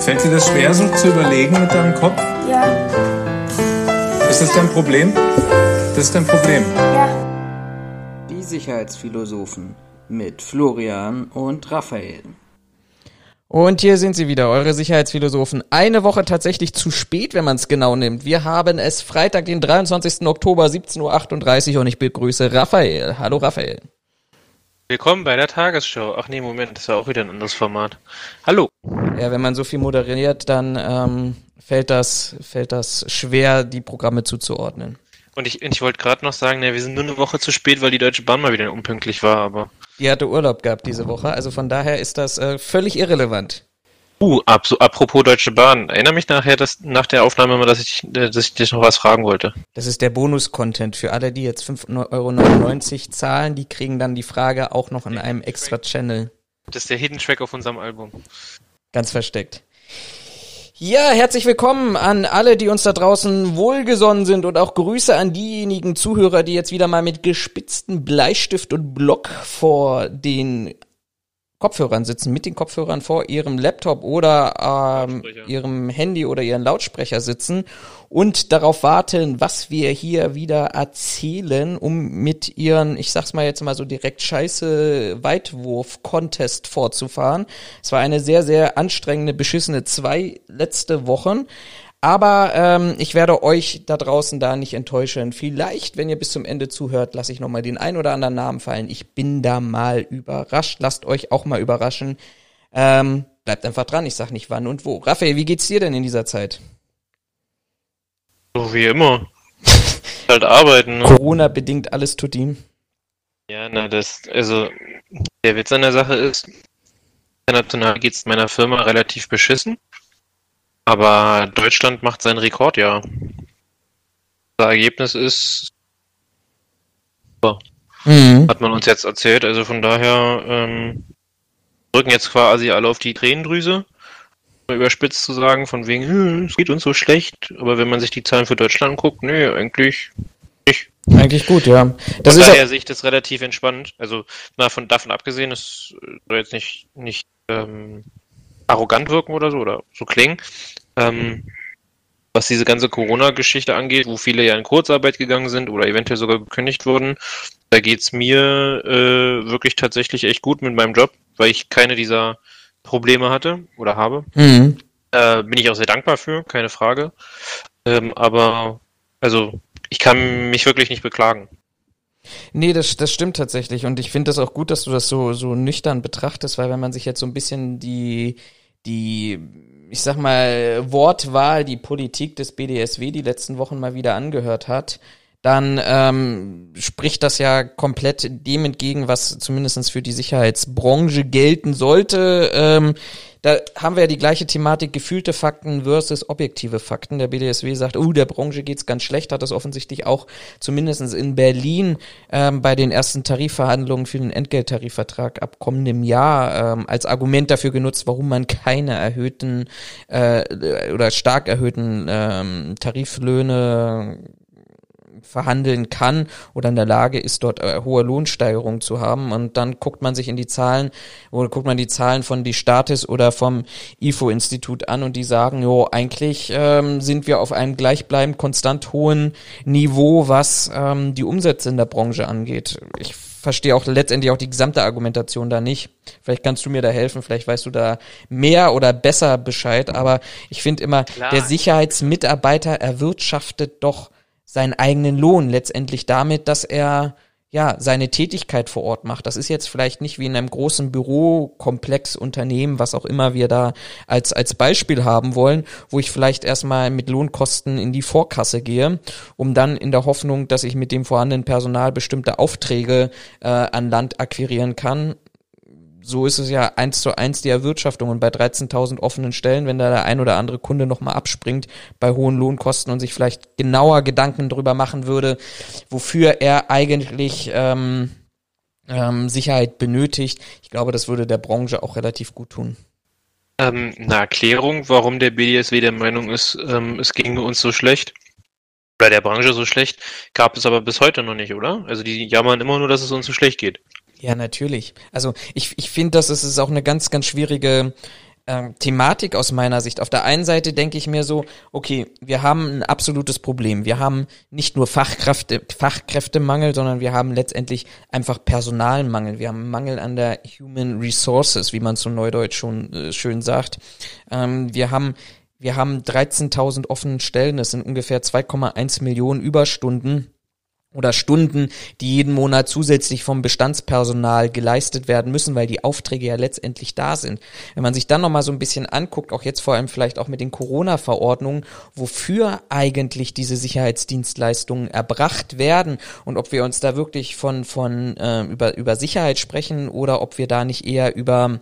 Fällt dir das schwer, so zu überlegen mit deinem Kopf? Ja. Ist das dein Problem? Das ist dein Problem. Ja. Die Sicherheitsphilosophen mit Florian und Raphael. Und hier sind sie wieder, eure Sicherheitsphilosophen. Eine Woche tatsächlich zu spät, wenn man es genau nimmt. Wir haben es Freitag, den 23. Oktober, 17.38 Uhr und ich begrüße Raphael. Hallo Raphael. Willkommen bei der Tagesschau. Ach nee, Moment, das war auch wieder ein anderes Format. Hallo. Ja, wenn man so viel moderiert, dann ähm, fällt, das, fällt das schwer, die Programme zuzuordnen. Und ich, ich wollte gerade noch sagen, ne, wir sind nur eine Woche zu spät, weil die Deutsche Bahn mal wieder unpünktlich war, aber. Die hatte Urlaub gehabt diese Woche, also von daher ist das äh, völlig irrelevant. Uh, ab, so, apropos Deutsche Bahn. Erinnere mich nachher, dass, nach der Aufnahme mal, dass ich, äh, dass ich dich noch was fragen wollte. Das ist der Bonus-Content für alle, die jetzt 5,99 Euro zahlen. Die kriegen dann die Frage auch noch in einem extra Channel. Das ist der Hidden Track auf unserem Album. Ganz versteckt. Ja, herzlich willkommen an alle, die uns da draußen wohlgesonnen sind und auch Grüße an diejenigen Zuhörer, die jetzt wieder mal mit gespitzten Bleistift und Block vor den Kopfhörern sitzen, mit den Kopfhörern vor ihrem Laptop oder ähm, ihrem Handy oder ihren Lautsprecher sitzen und darauf warten, was wir hier wieder erzählen, um mit ihren, ich sag's mal jetzt mal so direkt scheiße Weitwurf-Contest fortzufahren. Es war eine sehr, sehr anstrengende, beschissene zwei letzte Wochen. Aber ähm, ich werde euch da draußen da nicht enttäuschen. Vielleicht, wenn ihr bis zum Ende zuhört, lasse ich nochmal den ein oder anderen Namen fallen. Ich bin da mal überrascht. Lasst euch auch mal überraschen. Ähm, bleibt einfach dran, ich sag nicht wann und wo. Raphael, wie geht's dir denn in dieser Zeit? So wie immer. halt arbeiten. Ne? Corona bedingt alles tut ihm. Ja, na, das, also, der Witz an der Sache ist, international geht's meiner Firma relativ beschissen. Aber Deutschland macht sein Rekordjahr. Das Ergebnis ist super. Mhm. Hat man uns jetzt erzählt. Also von daher ähm, drücken jetzt quasi alle auf die Tränendrüse. Um Überspitzt zu sagen, von wegen, hm, es geht uns so schlecht. Aber wenn man sich die Zahlen für Deutschland guckt, nee, eigentlich nicht. Eigentlich gut, ja. Das von ist daher sehe ich das relativ entspannt. Also na, von, davon abgesehen, es soll jetzt nicht, nicht ähm, arrogant wirken oder so oder so klingen. Ähm, was diese ganze Corona-Geschichte angeht, wo viele ja in Kurzarbeit gegangen sind oder eventuell sogar gekündigt wurden, da geht's mir äh, wirklich tatsächlich echt gut mit meinem Job, weil ich keine dieser Probleme hatte oder habe. Mhm. Äh, bin ich auch sehr dankbar für, keine Frage. Ähm, aber also ich kann mich wirklich nicht beklagen. Nee, das, das stimmt tatsächlich. Und ich finde das auch gut, dass du das so, so nüchtern betrachtest, weil wenn man sich jetzt so ein bisschen die, die, ich sag mal, Wortwahl, die Politik des BDSW die letzten Wochen mal wieder angehört hat, dann ähm, spricht das ja komplett dem entgegen, was zumindestens für die Sicherheitsbranche gelten sollte. Ähm, da haben wir ja die gleiche Thematik, gefühlte Fakten versus objektive Fakten. Der BDSW sagt, oh, der Branche geht's ganz schlecht, hat das offensichtlich auch zumindestens in Berlin ähm, bei den ersten Tarifverhandlungen für den Entgelttarifvertrag ab kommendem Jahr ähm, als Argument dafür genutzt, warum man keine erhöhten äh, oder stark erhöhten ähm, Tariflöhne verhandeln kann oder in der Lage ist, dort äh, hohe Lohnsteigerungen zu haben. Und dann guckt man sich in die Zahlen oder guckt man die Zahlen von die Statis oder vom IFO-Institut an und die sagen, jo, eigentlich ähm, sind wir auf einem gleichbleibend konstant hohen Niveau, was ähm, die Umsätze in der Branche angeht. Ich verstehe auch letztendlich auch die gesamte Argumentation da nicht. Vielleicht kannst du mir da helfen, vielleicht weißt du da mehr oder besser Bescheid, aber ich finde immer, Klar. der Sicherheitsmitarbeiter erwirtschaftet doch seinen eigenen Lohn letztendlich damit, dass er ja seine Tätigkeit vor Ort macht. Das ist jetzt vielleicht nicht wie in einem großen Bürokomplex Unternehmen, was auch immer wir da als als Beispiel haben wollen, wo ich vielleicht erstmal mit Lohnkosten in die Vorkasse gehe, um dann in der Hoffnung, dass ich mit dem vorhandenen Personal bestimmte Aufträge äh, an Land akquirieren kann, so ist es ja eins zu eins die Erwirtschaftung und bei 13.000 offenen Stellen, wenn da der ein oder andere Kunde nochmal abspringt bei hohen Lohnkosten und sich vielleicht genauer Gedanken drüber machen würde, wofür er eigentlich ähm, ähm, Sicherheit benötigt. Ich glaube, das würde der Branche auch relativ gut tun. Ähm, eine Erklärung, warum der BDSW der Meinung ist, ähm, es ginge uns so schlecht oder der Branche so schlecht, gab es aber bis heute noch nicht, oder? Also die jammern immer nur, dass es uns so schlecht geht. Ja, natürlich. Also ich, ich finde, dass es ist auch eine ganz, ganz schwierige ähm, Thematik aus meiner Sicht. Auf der einen Seite denke ich mir so, okay, wir haben ein absolutes Problem. Wir haben nicht nur Fachkräfte, Fachkräftemangel, sondern wir haben letztendlich einfach Personalmangel. Wir haben Mangel an der Human Resources, wie man so neudeutsch schon äh, schön sagt. Ähm, wir haben wir haben 13.000 offenen Stellen, das sind ungefähr 2,1 Millionen Überstunden oder Stunden, die jeden Monat zusätzlich vom Bestandspersonal geleistet werden müssen, weil die Aufträge ja letztendlich da sind. Wenn man sich dann nochmal so ein bisschen anguckt, auch jetzt vor allem vielleicht auch mit den Corona-Verordnungen, wofür eigentlich diese Sicherheitsdienstleistungen erbracht werden und ob wir uns da wirklich von, von äh, über, über Sicherheit sprechen oder ob wir da nicht eher über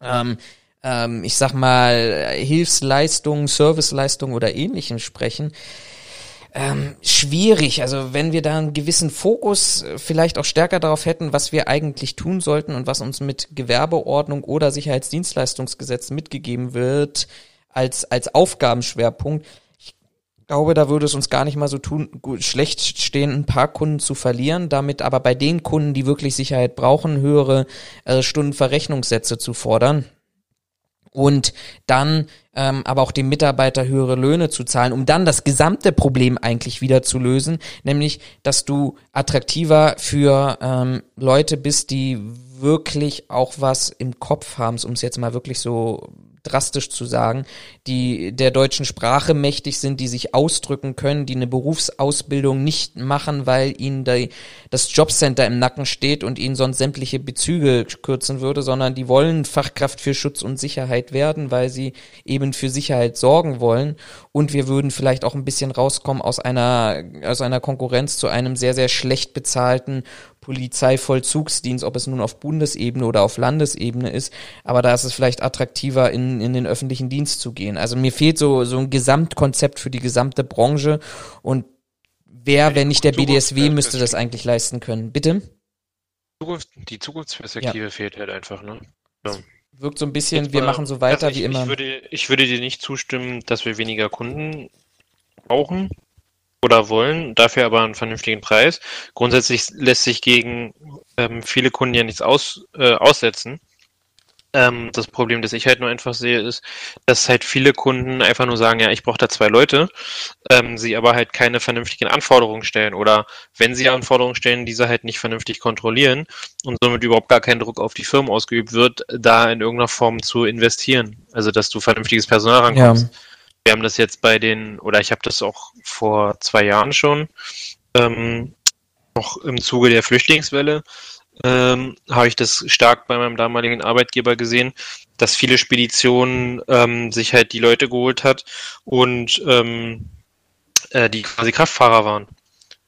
ähm, ähm, ich sag mal, Hilfsleistungen, Serviceleistungen oder ähnlichem sprechen, ähm, schwierig. Also wenn wir da einen gewissen Fokus äh, vielleicht auch stärker darauf hätten, was wir eigentlich tun sollten und was uns mit Gewerbeordnung oder Sicherheitsdienstleistungsgesetz mitgegeben wird als, als Aufgabenschwerpunkt, ich glaube, da würde es uns gar nicht mal so tun, gut, schlecht stehen, ein paar Kunden zu verlieren, damit aber bei den Kunden, die wirklich Sicherheit brauchen, höhere äh, Stundenverrechnungssätze zu fordern und dann ähm, aber auch dem Mitarbeiter höhere Löhne zu zahlen, um dann das gesamte Problem eigentlich wieder zu lösen, nämlich dass du attraktiver für ähm, Leute bist, die wirklich auch was im Kopf haben, um es jetzt mal wirklich so drastisch zu sagen, die der deutschen Sprache mächtig sind, die sich ausdrücken können, die eine Berufsausbildung nicht machen, weil ihnen die, das Jobcenter im Nacken steht und ihnen sonst sämtliche Bezüge kürzen würde, sondern die wollen Fachkraft für Schutz und Sicherheit werden, weil sie eben für Sicherheit sorgen wollen. Und wir würden vielleicht auch ein bisschen rauskommen aus einer, aus einer Konkurrenz zu einem sehr, sehr schlecht bezahlten Polizeivollzugsdienst, ob es nun auf Bundesebene oder auf Landesebene ist, aber da ist es vielleicht attraktiver, in, in den öffentlichen Dienst zu gehen. Also mir fehlt so, so ein Gesamtkonzept für die gesamte Branche und wer, wenn nicht der BDSW, müsste das eigentlich leisten können. Bitte? die Zukunftsperspektive ja. fehlt halt einfach, ne? Ja. Wirkt so ein bisschen, wir machen so weiter also ich, wie immer. Ich würde, ich würde dir nicht zustimmen, dass wir weniger Kunden brauchen oder wollen, dafür aber einen vernünftigen Preis. Grundsätzlich lässt sich gegen ähm, viele Kunden ja nichts aus, äh, aussetzen. Ähm, das Problem, das ich halt nur einfach sehe, ist, dass halt viele Kunden einfach nur sagen, ja, ich brauche da zwei Leute, ähm, sie aber halt keine vernünftigen Anforderungen stellen oder wenn sie Anforderungen stellen, diese halt nicht vernünftig kontrollieren und somit überhaupt gar kein Druck auf die Firmen ausgeübt wird, da in irgendeiner Form zu investieren. Also, dass du vernünftiges Personal rankommst. Ja. Wir haben das jetzt bei den, oder ich habe das auch vor zwei Jahren schon, ähm, noch im Zuge der Flüchtlingswelle, ähm, habe ich das stark bei meinem damaligen Arbeitgeber gesehen, dass viele Speditionen ähm, sich halt die Leute geholt hat und ähm, äh, die quasi Kraftfahrer waren.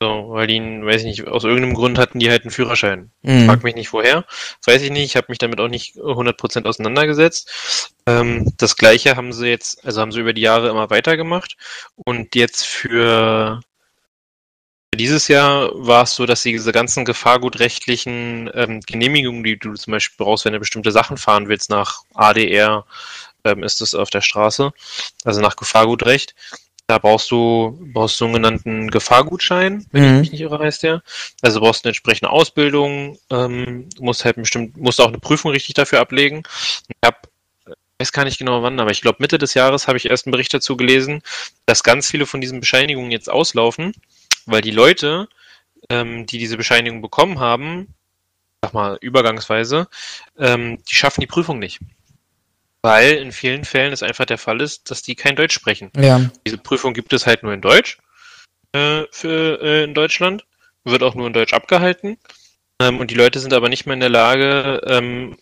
So, weil die, weiß ich nicht, aus irgendeinem Grund hatten die halt einen Führerschein. Mhm. Frag mich nicht woher, weiß ich nicht, ich habe mich damit auch nicht 100% auseinandergesetzt. Ähm, das gleiche haben sie jetzt, also haben sie über die Jahre immer weitergemacht und jetzt für dieses Jahr war es so, dass sie diese ganzen gefahrgutrechtlichen ähm, Genehmigungen, die du zum Beispiel brauchst, wenn du bestimmte Sachen fahren willst, nach ADR ähm, ist es auf der Straße, also nach Gefahrgutrecht, da brauchst du, brauchst sogenannten Gefahrgutschein, wenn mhm. ich mich nicht irre, heißt der. Also brauchst du eine entsprechende Ausbildung, ähm, musst halt bestimmt, musst auch eine Prüfung richtig dafür ablegen. Ich habe weiß gar nicht genau wann, aber ich glaube Mitte des Jahres habe ich erst einen Bericht dazu gelesen, dass ganz viele von diesen Bescheinigungen jetzt auslaufen, weil die Leute, ähm, die diese Bescheinigung bekommen haben, sag mal übergangsweise, ähm, die schaffen die Prüfung nicht. Weil in vielen Fällen es einfach der Fall ist, dass die kein Deutsch sprechen. Ja. Diese Prüfung gibt es halt nur in Deutsch äh, für äh, in Deutschland, wird auch nur in Deutsch abgehalten. Ähm, und die Leute sind aber nicht mehr in der Lage, ähm,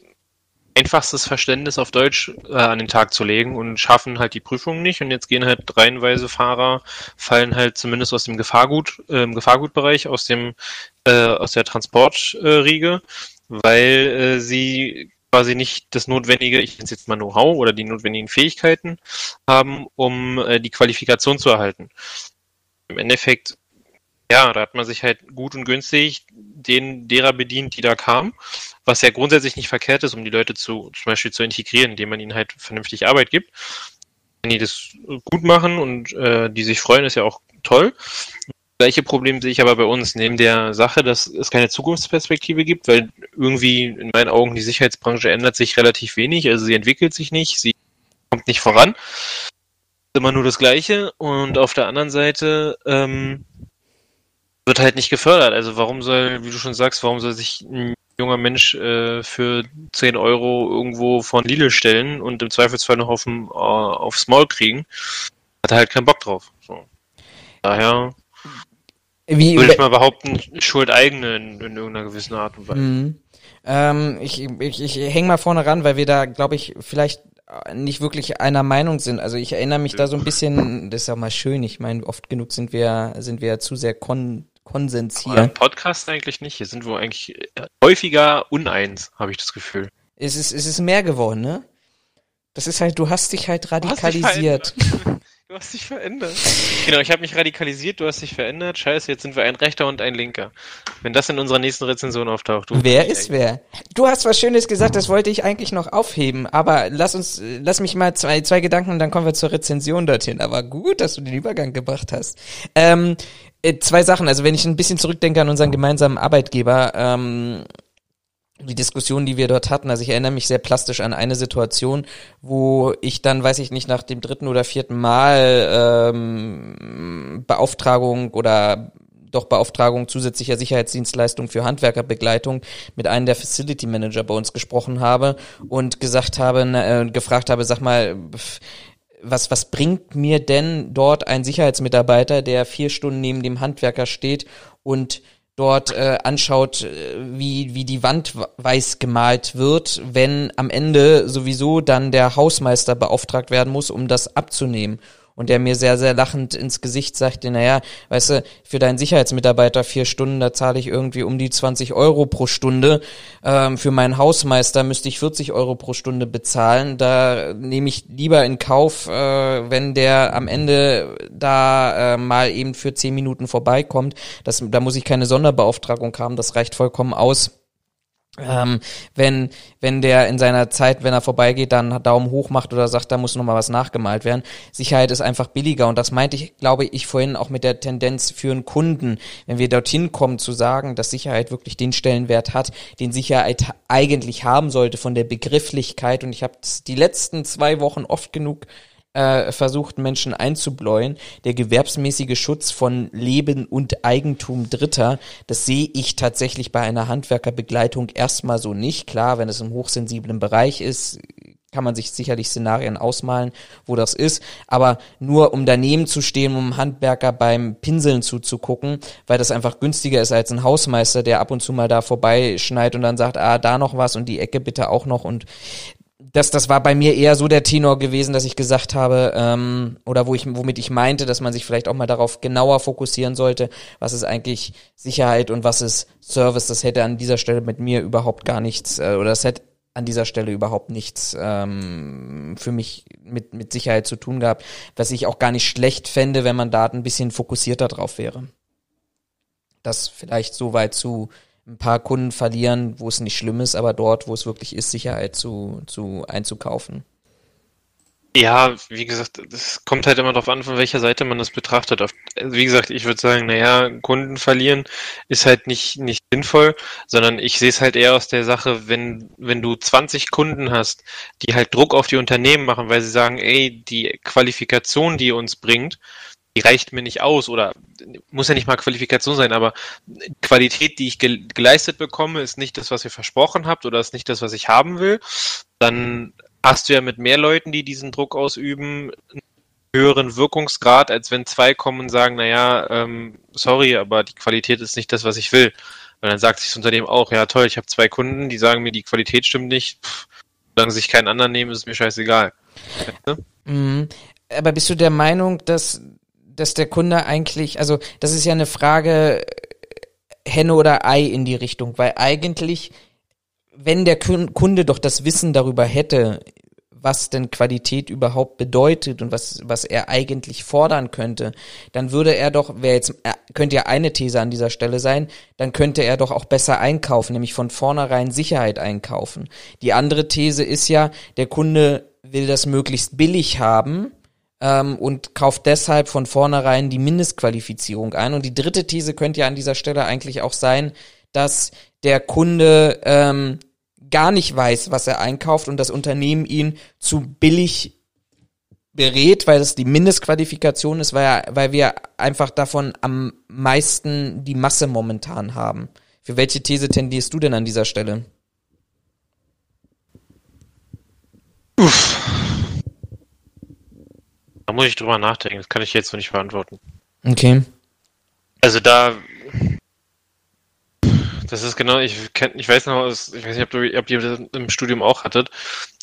einfachstes Verständnis auf Deutsch äh, an den Tag zu legen und schaffen halt die Prüfung nicht. Und jetzt gehen halt reihenweise Fahrer, fallen halt zumindest aus dem Gefahrgut, äh, Gefahrgutbereich, aus dem, äh, aus der Transportriege, weil äh, sie quasi nicht das notwendige, ich nenne es jetzt mal Know-how oder die notwendigen Fähigkeiten haben, um äh, die Qualifikation zu erhalten. Im Endeffekt, ja, da hat man sich halt gut und günstig den derer bedient, die da kamen, was ja grundsätzlich nicht verkehrt ist, um die Leute zu, zum Beispiel zu integrieren, indem man ihnen halt vernünftig Arbeit gibt. Wenn die das gut machen und äh, die sich freuen, ist ja auch toll. Gleiche Problem sehe ich aber bei uns, neben der Sache, dass es keine Zukunftsperspektive gibt, weil irgendwie in meinen Augen die Sicherheitsbranche ändert sich relativ wenig, also sie entwickelt sich nicht, sie kommt nicht voran. Immer nur das Gleiche. Und auf der anderen Seite ähm, wird halt nicht gefördert. Also warum soll, wie du schon sagst, warum soll sich ein junger Mensch äh, für 10 Euro irgendwo von Lidl stellen und im Zweifelsfall noch auf äh, aufs Maul kriegen? Hat er halt keinen Bock drauf. So. Daher Wie, würde ich mal behaupten, Schuld eigene in, in irgendeiner gewissen Art und Weise. Mhm. Ähm, ich ich, ich hänge mal vorne ran, weil wir da, glaube ich, vielleicht nicht wirklich einer Meinung sind. Also ich erinnere mich da so ein bisschen, das ist ja mal schön, ich meine, oft genug sind wir, sind wir zu sehr kon Konsens Aber hier. im Podcast eigentlich nicht. Hier sind wir eigentlich äh, häufiger uneins, habe ich das Gefühl. Es ist, es ist mehr geworden, ne? Das ist halt, du hast dich halt dich radikalisiert. Du hast dich verändert. Genau, ich habe mich radikalisiert, du hast dich verändert. Scheiße, jetzt sind wir ein Rechter und ein Linker. Wenn das in unserer nächsten Rezension auftaucht. Du Wer ist wer? Du hast was Schönes gesagt, das wollte ich eigentlich noch aufheben, aber lass uns, lass mich mal zwei, zwei Gedanken und dann kommen wir zur Rezension dorthin. Aber gut, dass du den Übergang gebracht hast. Ähm, äh, zwei Sachen, also wenn ich ein bisschen zurückdenke an unseren gemeinsamen Arbeitgeber, ähm, die Diskussion, die wir dort hatten, also ich erinnere mich sehr plastisch an eine Situation, wo ich dann, weiß ich nicht, nach dem dritten oder vierten Mal ähm, Beauftragung oder doch Beauftragung zusätzlicher Sicherheitsdienstleistung für Handwerkerbegleitung mit einem der Facility Manager bei uns gesprochen habe und gesagt habe, äh, gefragt habe, sag mal, was, was bringt mir denn dort ein Sicherheitsmitarbeiter, der vier Stunden neben dem Handwerker steht und dort äh, anschaut, äh, wie, wie die Wand weiß gemalt wird, wenn am Ende sowieso dann der Hausmeister beauftragt werden muss, um das abzunehmen. Und der mir sehr, sehr lachend ins Gesicht sagte, naja, weißt du, für deinen Sicherheitsmitarbeiter vier Stunden, da zahle ich irgendwie um die 20 Euro pro Stunde. Ähm, für meinen Hausmeister müsste ich 40 Euro pro Stunde bezahlen. Da nehme ich lieber in Kauf, äh, wenn der am Ende da äh, mal eben für zehn Minuten vorbeikommt. Das, da muss ich keine Sonderbeauftragung haben, das reicht vollkommen aus. Ähm, wenn, wenn der in seiner Zeit, wenn er vorbeigeht, dann Daumen hoch macht oder sagt, da muss noch mal was nachgemalt werden. Sicherheit ist einfach billiger und das meinte ich, glaube ich, vorhin auch mit der Tendenz für einen Kunden, wenn wir dorthin kommen zu sagen, dass Sicherheit wirklich den Stellenwert hat, den Sicherheit eigentlich haben sollte von der Begrifflichkeit und ich habe die letzten zwei Wochen oft genug äh, versucht, Menschen einzubläuen. Der gewerbsmäßige Schutz von Leben und Eigentum Dritter, das sehe ich tatsächlich bei einer Handwerkerbegleitung erstmal so nicht. Klar, wenn es im hochsensiblen Bereich ist, kann man sich sicherlich Szenarien ausmalen, wo das ist. Aber nur um daneben zu stehen, um Handwerker beim Pinseln zuzugucken, weil das einfach günstiger ist als ein Hausmeister, der ab und zu mal da vorbeischneit und dann sagt, ah, da noch was und die Ecke bitte auch noch. Und das, das war bei mir eher so der Tenor gewesen, dass ich gesagt habe, ähm, oder wo ich, womit ich meinte, dass man sich vielleicht auch mal darauf genauer fokussieren sollte, was ist eigentlich Sicherheit und was ist Service. Das hätte an dieser Stelle mit mir überhaupt gar nichts, äh, oder das hätte an dieser Stelle überhaupt nichts ähm, für mich mit, mit Sicherheit zu tun gehabt, was ich auch gar nicht schlecht fände, wenn man da ein bisschen fokussierter drauf wäre. Das vielleicht so weit zu ein paar Kunden verlieren, wo es nicht schlimm ist, aber dort, wo es wirklich ist, Sicherheit zu, zu einzukaufen. Ja, wie gesagt, das kommt halt immer darauf an, von welcher Seite man das betrachtet. Wie gesagt, ich würde sagen, naja, Kunden verlieren ist halt nicht, nicht sinnvoll, sondern ich sehe es halt eher aus der Sache, wenn, wenn du 20 Kunden hast, die halt Druck auf die Unternehmen machen, weil sie sagen, ey, die Qualifikation, die ihr uns bringt, die reicht mir nicht aus oder muss ja nicht mal Qualifikation sein, aber Qualität, die ich ge geleistet bekomme, ist nicht das, was ihr versprochen habt oder ist nicht das, was ich haben will, dann hast du ja mit mehr Leuten, die diesen Druck ausüben, einen höheren Wirkungsgrad, als wenn zwei kommen und sagen, naja, ähm, sorry, aber die Qualität ist nicht das, was ich will. Und dann sagt sich das Unternehmen auch, ja toll, ich habe zwei Kunden, die sagen mir, die Qualität stimmt nicht, Pff, solange sich keinen anderen nehmen, ist mir scheißegal. Mhm. Aber bist du der Meinung, dass, dass der Kunde eigentlich, also das ist ja eine Frage äh, Henne oder Ei in die Richtung, weil eigentlich, wenn der Kun- Kunde doch das Wissen darüber hätte, was denn Qualität überhaupt bedeutet und was, was er eigentlich fordern könnte, dann würde er doch, wäre jetzt, äh, könnte ja eine These an dieser Stelle sein, dann könnte er doch auch besser einkaufen, nämlich von vornherein Sicherheit einkaufen. Die andere These ist ja, der Kunde will das möglichst billig haben, ähm, und kauft deshalb von vornherein die Mindestqualifizierung ein. Und die dritte These könnte ja an dieser Stelle eigentlich auch sein, dass der Kunde ähm, gar nicht weiß, was er einkauft und das Unternehmen ihn zu billig berät, weil das die Mindestqualifikation ist, weil, weil wir einfach davon am meisten die Masse momentan haben. Für welche These tendierst du denn an dieser Stelle? Uff. Da muss ich drüber nachdenken, das kann ich jetzt noch nicht beantworten. Okay. Also da, das ist genau, ich kenn, ich weiß noch, ich weiß nicht, ob, du, ob ihr das im Studium auch hattet.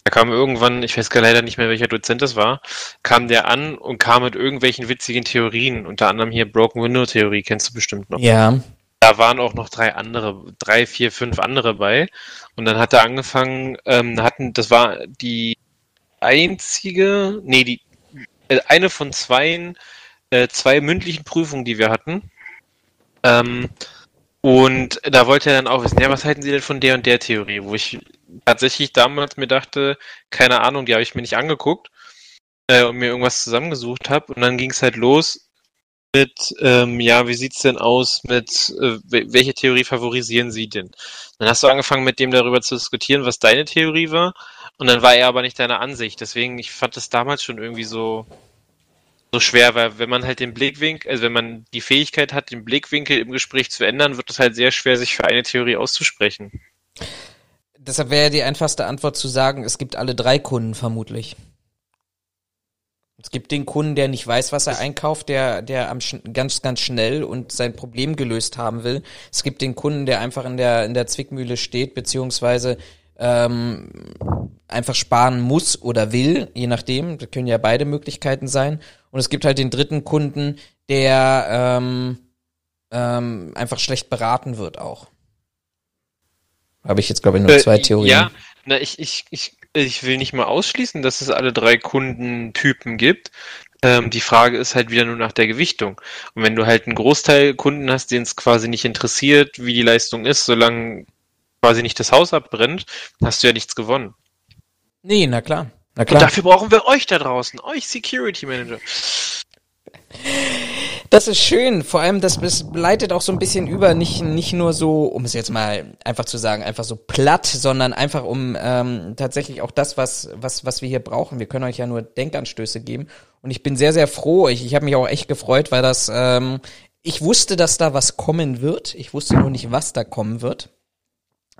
Da kam irgendwann, ich weiß gar leider nicht mehr, welcher Dozent das war, kam der an und kam mit irgendwelchen witzigen Theorien, unter anderem hier Broken Window Theorie, kennst du bestimmt noch. Ja. Da waren auch noch drei andere, drei, vier, fünf andere bei. Und dann hat er angefangen, ähm, hatten, das war die einzige, nee, die, eine von zwei, äh, zwei mündlichen Prüfungen, die wir hatten. Ähm, und da wollte er dann auch wissen, ja, was halten Sie denn von der und der Theorie? Wo ich tatsächlich damals mir dachte, keine Ahnung, die habe ich mir nicht angeguckt äh, und mir irgendwas zusammengesucht habe. Und dann ging es halt los mit, ähm, ja, wie sieht's denn aus mit, äh, welche Theorie favorisieren Sie denn? Dann hast du angefangen mit dem darüber zu diskutieren, was deine Theorie war. Und dann war er aber nicht deiner Ansicht. Deswegen, ich fand das damals schon irgendwie so, so schwer, weil wenn man halt den Blickwinkel, also wenn man die Fähigkeit hat, den Blickwinkel im Gespräch zu ändern, wird es halt sehr schwer, sich für eine Theorie auszusprechen. Deshalb wäre die einfachste Antwort zu sagen, es gibt alle drei Kunden vermutlich. Es gibt den Kunden, der nicht weiß, was er einkauft, der, der am ganz, ganz schnell und sein Problem gelöst haben will. Es gibt den Kunden, der einfach in der, in der Zwickmühle steht, beziehungsweise ähm, einfach sparen muss oder will, je nachdem. Das können ja beide Möglichkeiten sein. Und es gibt halt den dritten Kunden, der ähm, ähm, einfach schlecht beraten wird auch. Habe ich jetzt, glaube ich, nur zwei äh, Theorien. Ja, na, ich, ich, ich, ich will nicht mal ausschließen, dass es alle drei Kundentypen gibt. Ähm, die Frage ist halt wieder nur nach der Gewichtung. Und wenn du halt einen Großteil Kunden hast, den es quasi nicht interessiert, wie die Leistung ist, solange quasi nicht das Haus abbrennt, hast du ja nichts gewonnen. Nee, na klar. Na klar. Und dafür brauchen wir euch da draußen, euch Security Manager. Das ist schön. Vor allem, das, das leitet auch so ein bisschen über, nicht, nicht nur so, um es jetzt mal einfach zu sagen, einfach so platt, sondern einfach um ähm, tatsächlich auch das, was, was, was wir hier brauchen. Wir können euch ja nur Denkanstöße geben. Und ich bin sehr, sehr froh. Ich, ich habe mich auch echt gefreut, weil das, ähm, ich wusste, dass da was kommen wird. Ich wusste nur nicht, was da kommen wird.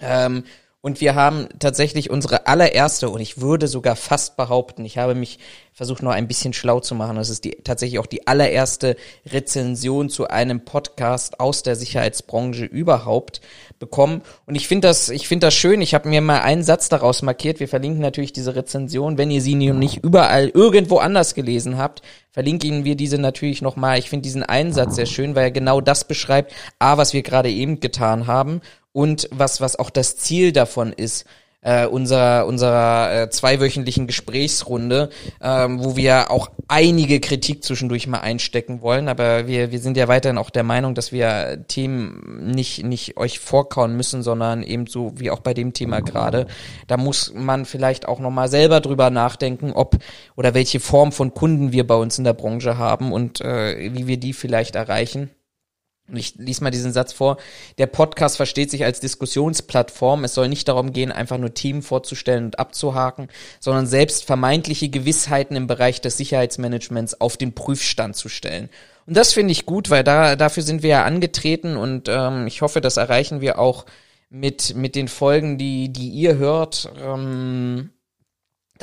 Ähm, und wir haben tatsächlich unsere allererste, und ich würde sogar fast behaupten, ich habe mich versucht noch ein bisschen schlau zu machen, das ist die, tatsächlich auch die allererste Rezension zu einem Podcast aus der Sicherheitsbranche überhaupt bekommen. Und ich finde das, ich finde das schön. Ich habe mir mal einen Satz daraus markiert. Wir verlinken natürlich diese Rezension. Wenn ihr sie nicht überall irgendwo anders gelesen habt, verlinken wir diese natürlich nochmal. Ich finde diesen einen Satz sehr schön, weil er genau das beschreibt, A, was wir gerade eben getan haben und was, was auch das Ziel davon ist, äh, unserer, unserer äh, zweiwöchentlichen Gesprächsrunde, ähm, wo wir auch einige Kritik zwischendurch mal einstecken wollen. Aber wir, wir sind ja weiterhin auch der Meinung, dass wir Themen nicht, nicht euch vorkauen müssen, sondern eben so wie auch bei dem Thema gerade. Da muss man vielleicht auch nochmal selber drüber nachdenken, ob oder welche Form von Kunden wir bei uns in der Branche haben und äh, wie wir die vielleicht erreichen. Und ich lies mal diesen Satz vor. Der Podcast versteht sich als Diskussionsplattform. Es soll nicht darum gehen, einfach nur Themen vorzustellen und abzuhaken, sondern selbst vermeintliche Gewissheiten im Bereich des Sicherheitsmanagements auf den Prüfstand zu stellen. Und das finde ich gut, weil da dafür sind wir ja angetreten und ähm, ich hoffe, das erreichen wir auch mit mit den Folgen, die die ihr hört. Ähm,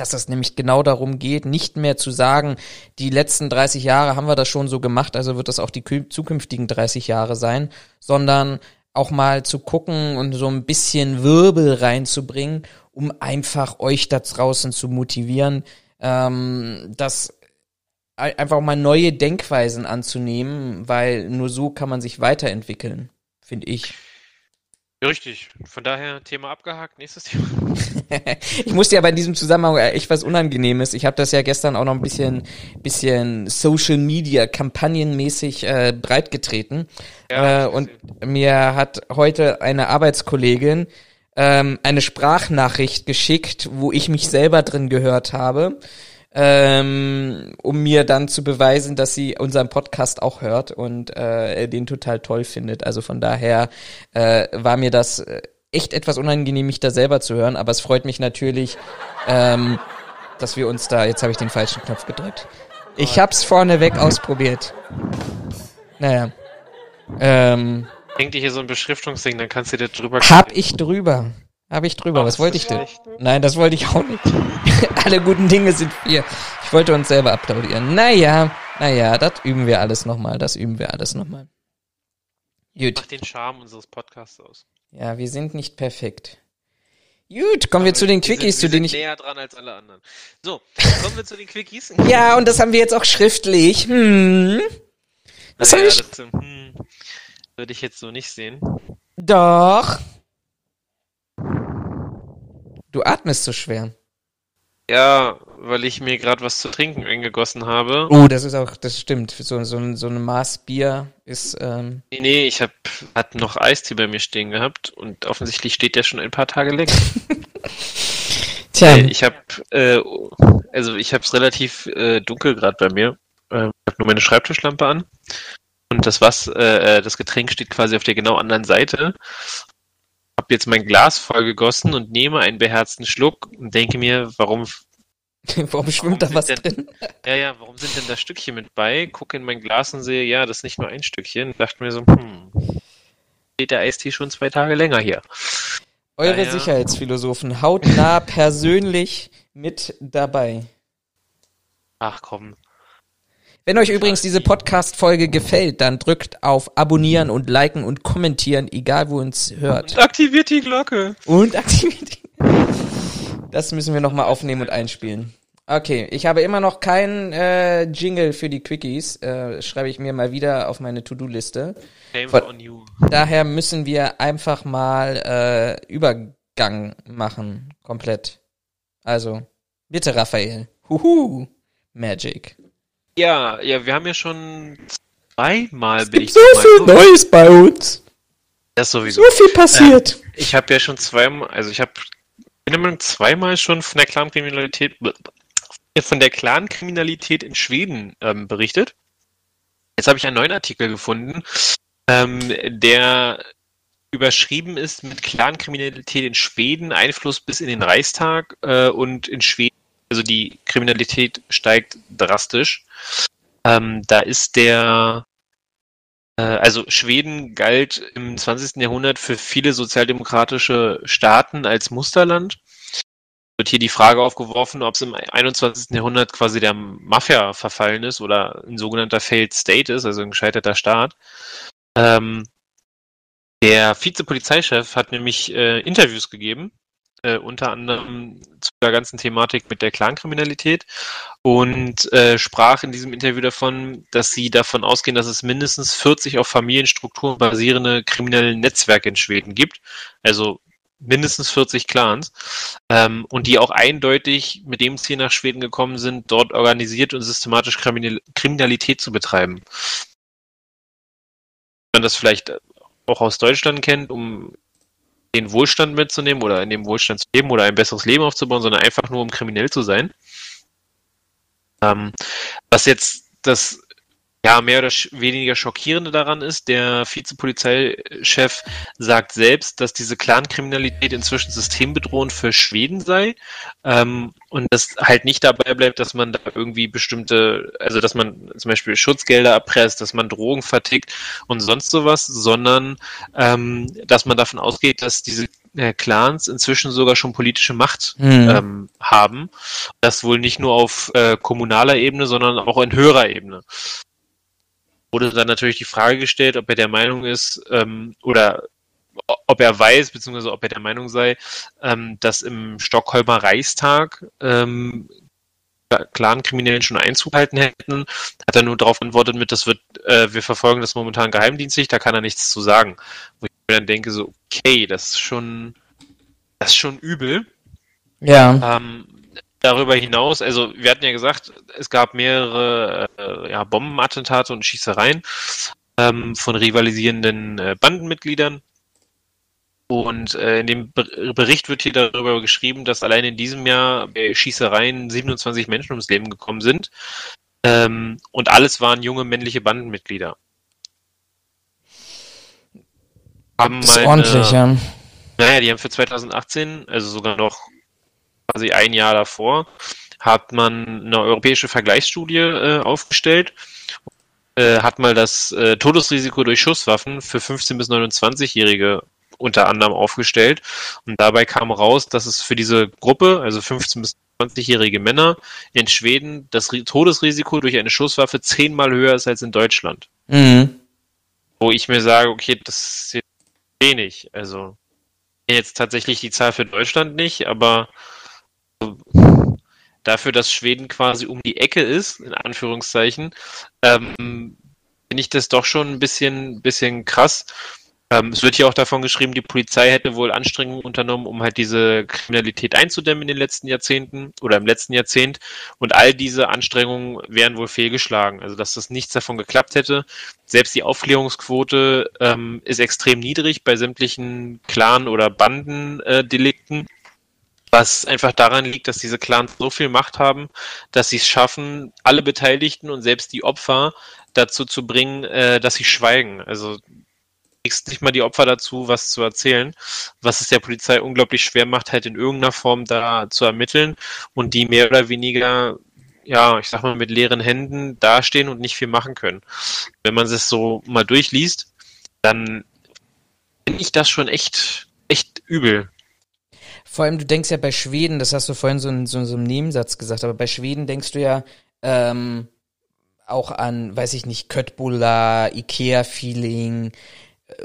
dass es nämlich genau darum geht, nicht mehr zu sagen, die letzten 30 Jahre haben wir das schon so gemacht, also wird das auch die zukünftigen 30 Jahre sein, sondern auch mal zu gucken und so ein bisschen Wirbel reinzubringen, um einfach euch da draußen zu motivieren, ähm, das einfach mal neue Denkweisen anzunehmen, weil nur so kann man sich weiterentwickeln, finde ich. Richtig. Von daher Thema abgehakt. Nächstes Thema. ich musste ja bei diesem Zusammenhang echt was Unangenehmes. Ich habe das ja gestern auch noch ein bisschen, bisschen Social Media kampagnenmäßig äh, breitgetreten. Ja, äh, und mir hat heute eine Arbeitskollegin ähm, eine Sprachnachricht geschickt, wo ich mich selber drin gehört habe ähm, um mir dann zu beweisen, dass sie unseren Podcast auch hört und äh, den total toll findet. Also von daher äh, war mir das äh, echt etwas unangenehm, mich da selber zu hören, aber es freut mich natürlich, ähm, dass wir uns da, jetzt habe ich den falschen Knopf gedrückt. Ich hab's vorneweg ausprobiert. Naja. Ähm, Denk dir hier so ein Beschriftungsding, dann kannst du dir drüber hab ich drüber. Hab ich drüber. Ach, Was wollte ich denn? schlecht? Nein, das wollte ich auch nicht. Alle guten Dinge sind vier. Ich wollte uns selber applaudieren. Naja, naja, das üben wir alles nochmal. Das üben wir alles nochmal. Gut. Macht den Charme unseres Podcasts aus. Ja, wir sind nicht perfekt. Gut, kommen wir zu den Quickies, sind, zu denen ich. näher dran als alle anderen. So, kommen wir zu den Quickies. Ja, und das haben wir jetzt auch schriftlich. Hm. Das ja, habe ich. das, hm, würde ich jetzt so nicht sehen. Doch. Du atmest so schwer. Ja, weil ich mir gerade was zu trinken eingegossen habe. Oh, das ist auch, das stimmt. So, so, ein- so ein Maß Bier ist, ähm, Nee, Nee, ich hab, hat noch Eistee bei mir stehen gehabt und offensichtlich steht der schon ein paar Tage länger. tja. Äh, Ich habe, äh, also ich habe es relativ äh, dunkel gerade bei mir. Äh, ich habe nur meine Schreibtischlampe an und das was, äh, äh, das Getränk steht quasi auf der genau anderen Seite. Habe jetzt mein Glas voll gegossen und nehme einen beherzten Schluck und denke mir, warum, Warum schwimmt da sind was denn- drin? ja, ja, warum sind denn da Stückchen mit bei? Gucke in mein Glas und sehe, ja, das ist nicht nur ein Stückchen. Dachte mir so, hm, steht der Eistee schon zwei Tage länger hier. Eure Ja, ja. Sicherheitsphilosophen hautnah persönlich mit dabei. Ach komm. Wenn euch übrigens diese Podcast-Folge gefällt, dann drückt auf Abonnieren und Liken und Kommentieren, egal wo ihr uns hört. Aktiviert die Glocke. Und aktiviert die. Das müssen wir nochmal aufnehmen und einspielen. Okay, ich habe immer noch keinen äh, Jingle für die Quickies. Äh, schreibe ich mir mal wieder auf meine To-Do-Liste. Daher müssen wir einfach mal äh, Übergang machen, komplett. Also, bitte Raphael. Huhu, Magic. Ja, ja, wir haben ja schon zweimal bin ich Neues bei uns. Das sowieso. viel passiert. Ich habe ja schon zweimal, also ich habe zweimal schon von der Clankriminalität von der Clankriminalität in Schweden ähm, berichtet. Jetzt habe ich einen neuen Artikel gefunden, ähm, der überschrieben ist mit Clankriminalität in Schweden, Einfluss bis in den Reichstag äh, und in Schweden, also die Kriminalität steigt drastisch. Ähm, da ist der äh, also Schweden galt im 20. Jahrhundert für viele sozialdemokratische Staaten als Musterland. Wird hier die Frage aufgeworfen, ob es im 21. Jahrhundert quasi der Mafia verfallen ist oder ein sogenannter Failed State ist, also ein gescheiterter Staat. Ähm, der Vizepolizeichef hat nämlich äh, Interviews gegeben, äh, unter anderem der ganzen Thematik mit der Clankriminalität und äh, sprach in diesem Interview davon, dass sie davon ausgehen, dass es mindestens 40 auf Familienstrukturen basierende kriminelle Netzwerke in Schweden gibt. Also mindestens 40 Clans. Ähm, und die auch eindeutig mit dem Ziel nach Schweden gekommen sind, dort organisiert und systematisch Kriminal Kriminalität zu betreiben. Man das vielleicht auch aus Deutschland kennt, um den Wohlstand mitzunehmen oder in dem Wohlstand zu leben oder ein besseres Leben aufzubauen, sondern einfach nur um kriminell zu sein. Ähm, was jetzt das ja mehr oder weniger schockierende daran ist, der Vizepolizeichef sagt selbst, dass diese Clankriminalität inzwischen systembedrohend für Schweden sei ähm, und das halt nicht dabei bleibt, dass man da irgendwie bestimmte, also dass man zum Beispiel Schutzgelder erpresst, dass man Drogen vertickt und sonst sowas, sondern ähm, dass man davon ausgeht, dass diese äh, Clans inzwischen sogar schon politische Macht Hm. ähm, haben. Das wohl nicht nur auf äh, kommunaler Ebene, sondern auch in höherer Ebene. Wurde dann natürlich die Frage gestellt, ob er der Meinung ist, ähm, oder ob er weiß, beziehungsweise ob er der Meinung sei, ähm, dass im Stockholmer Reichstag ähm, Clan-Kriminellen schon Einzug halten hätten, hat er nur darauf antwortet mit, das wird, äh, wir verfolgen das momentan geheimdienstlich, da kann er nichts zu sagen. Wo ich mir dann denke, so, okay, das ist schon, das ist schon übel. Ja. Ähm, darüber hinaus, also wir hatten ja gesagt, es gab mehrere äh, ja, Bombenattentate und Schießereien ähm, von rivalisierenden äh, Bandenmitgliedern. Und äh, in dem Bericht wird hier darüber geschrieben, dass allein in diesem Jahr bei Schießereien 27 Menschen ums Leben gekommen sind. Ähm, und alles waren junge männliche Bandenmitglieder. Haben das ist meine, ordentlich, ja. Naja, die haben für 2018, also sogar noch quasi ein Jahr davor, hat man eine europäische Vergleichsstudie äh, aufgestellt äh, hat mal das äh, Todesrisiko durch Schusswaffen für 15- bis 29-Jährige unter anderem aufgestellt. Und dabei kam raus, dass es für diese Gruppe, also 15 bis 20-jährige Männer, in Schweden das Todesrisiko durch eine Schusswaffe zehnmal höher ist als in Deutschland. Mhm. Wo ich mir sage, okay, das ist wenig. Also jetzt tatsächlich die Zahl für Deutschland nicht, aber dafür, dass Schweden quasi um die Ecke ist, in Anführungszeichen, ähm, finde ich das doch schon ein bisschen, bisschen krass. Ähm, es wird hier auch davon geschrieben, die Polizei hätte wohl Anstrengungen unternommen, um halt diese Kriminalität einzudämmen in den letzten Jahrzehnten oder im letzten Jahrzehnt. Und all diese Anstrengungen wären wohl fehlgeschlagen. Also, dass das nichts davon geklappt hätte. Selbst die Aufklärungsquote ähm, ist extrem niedrig bei sämtlichen Clan- oder Bandendelikten. Äh, was einfach daran liegt, dass diese Clans so viel Macht haben, dass sie es schaffen, alle Beteiligten und selbst die Opfer dazu zu bringen, äh, dass sie schweigen. Also kriegst nicht mal die Opfer dazu, was zu erzählen, was es der Polizei unglaublich schwer macht, halt in irgendeiner Form da zu ermitteln und die mehr oder weniger, ja, ich sag mal, mit leeren Händen dastehen und nicht viel machen können. Wenn man es so mal durchliest, dann finde ich das schon echt, echt übel. Vor allem, du denkst ja bei Schweden, das hast du vorhin so in so, so einem Nebensatz gesagt, aber bei Schweden denkst du ja ähm, auch an, weiß ich nicht, Köttbullar, Ikea-Feeling, äh,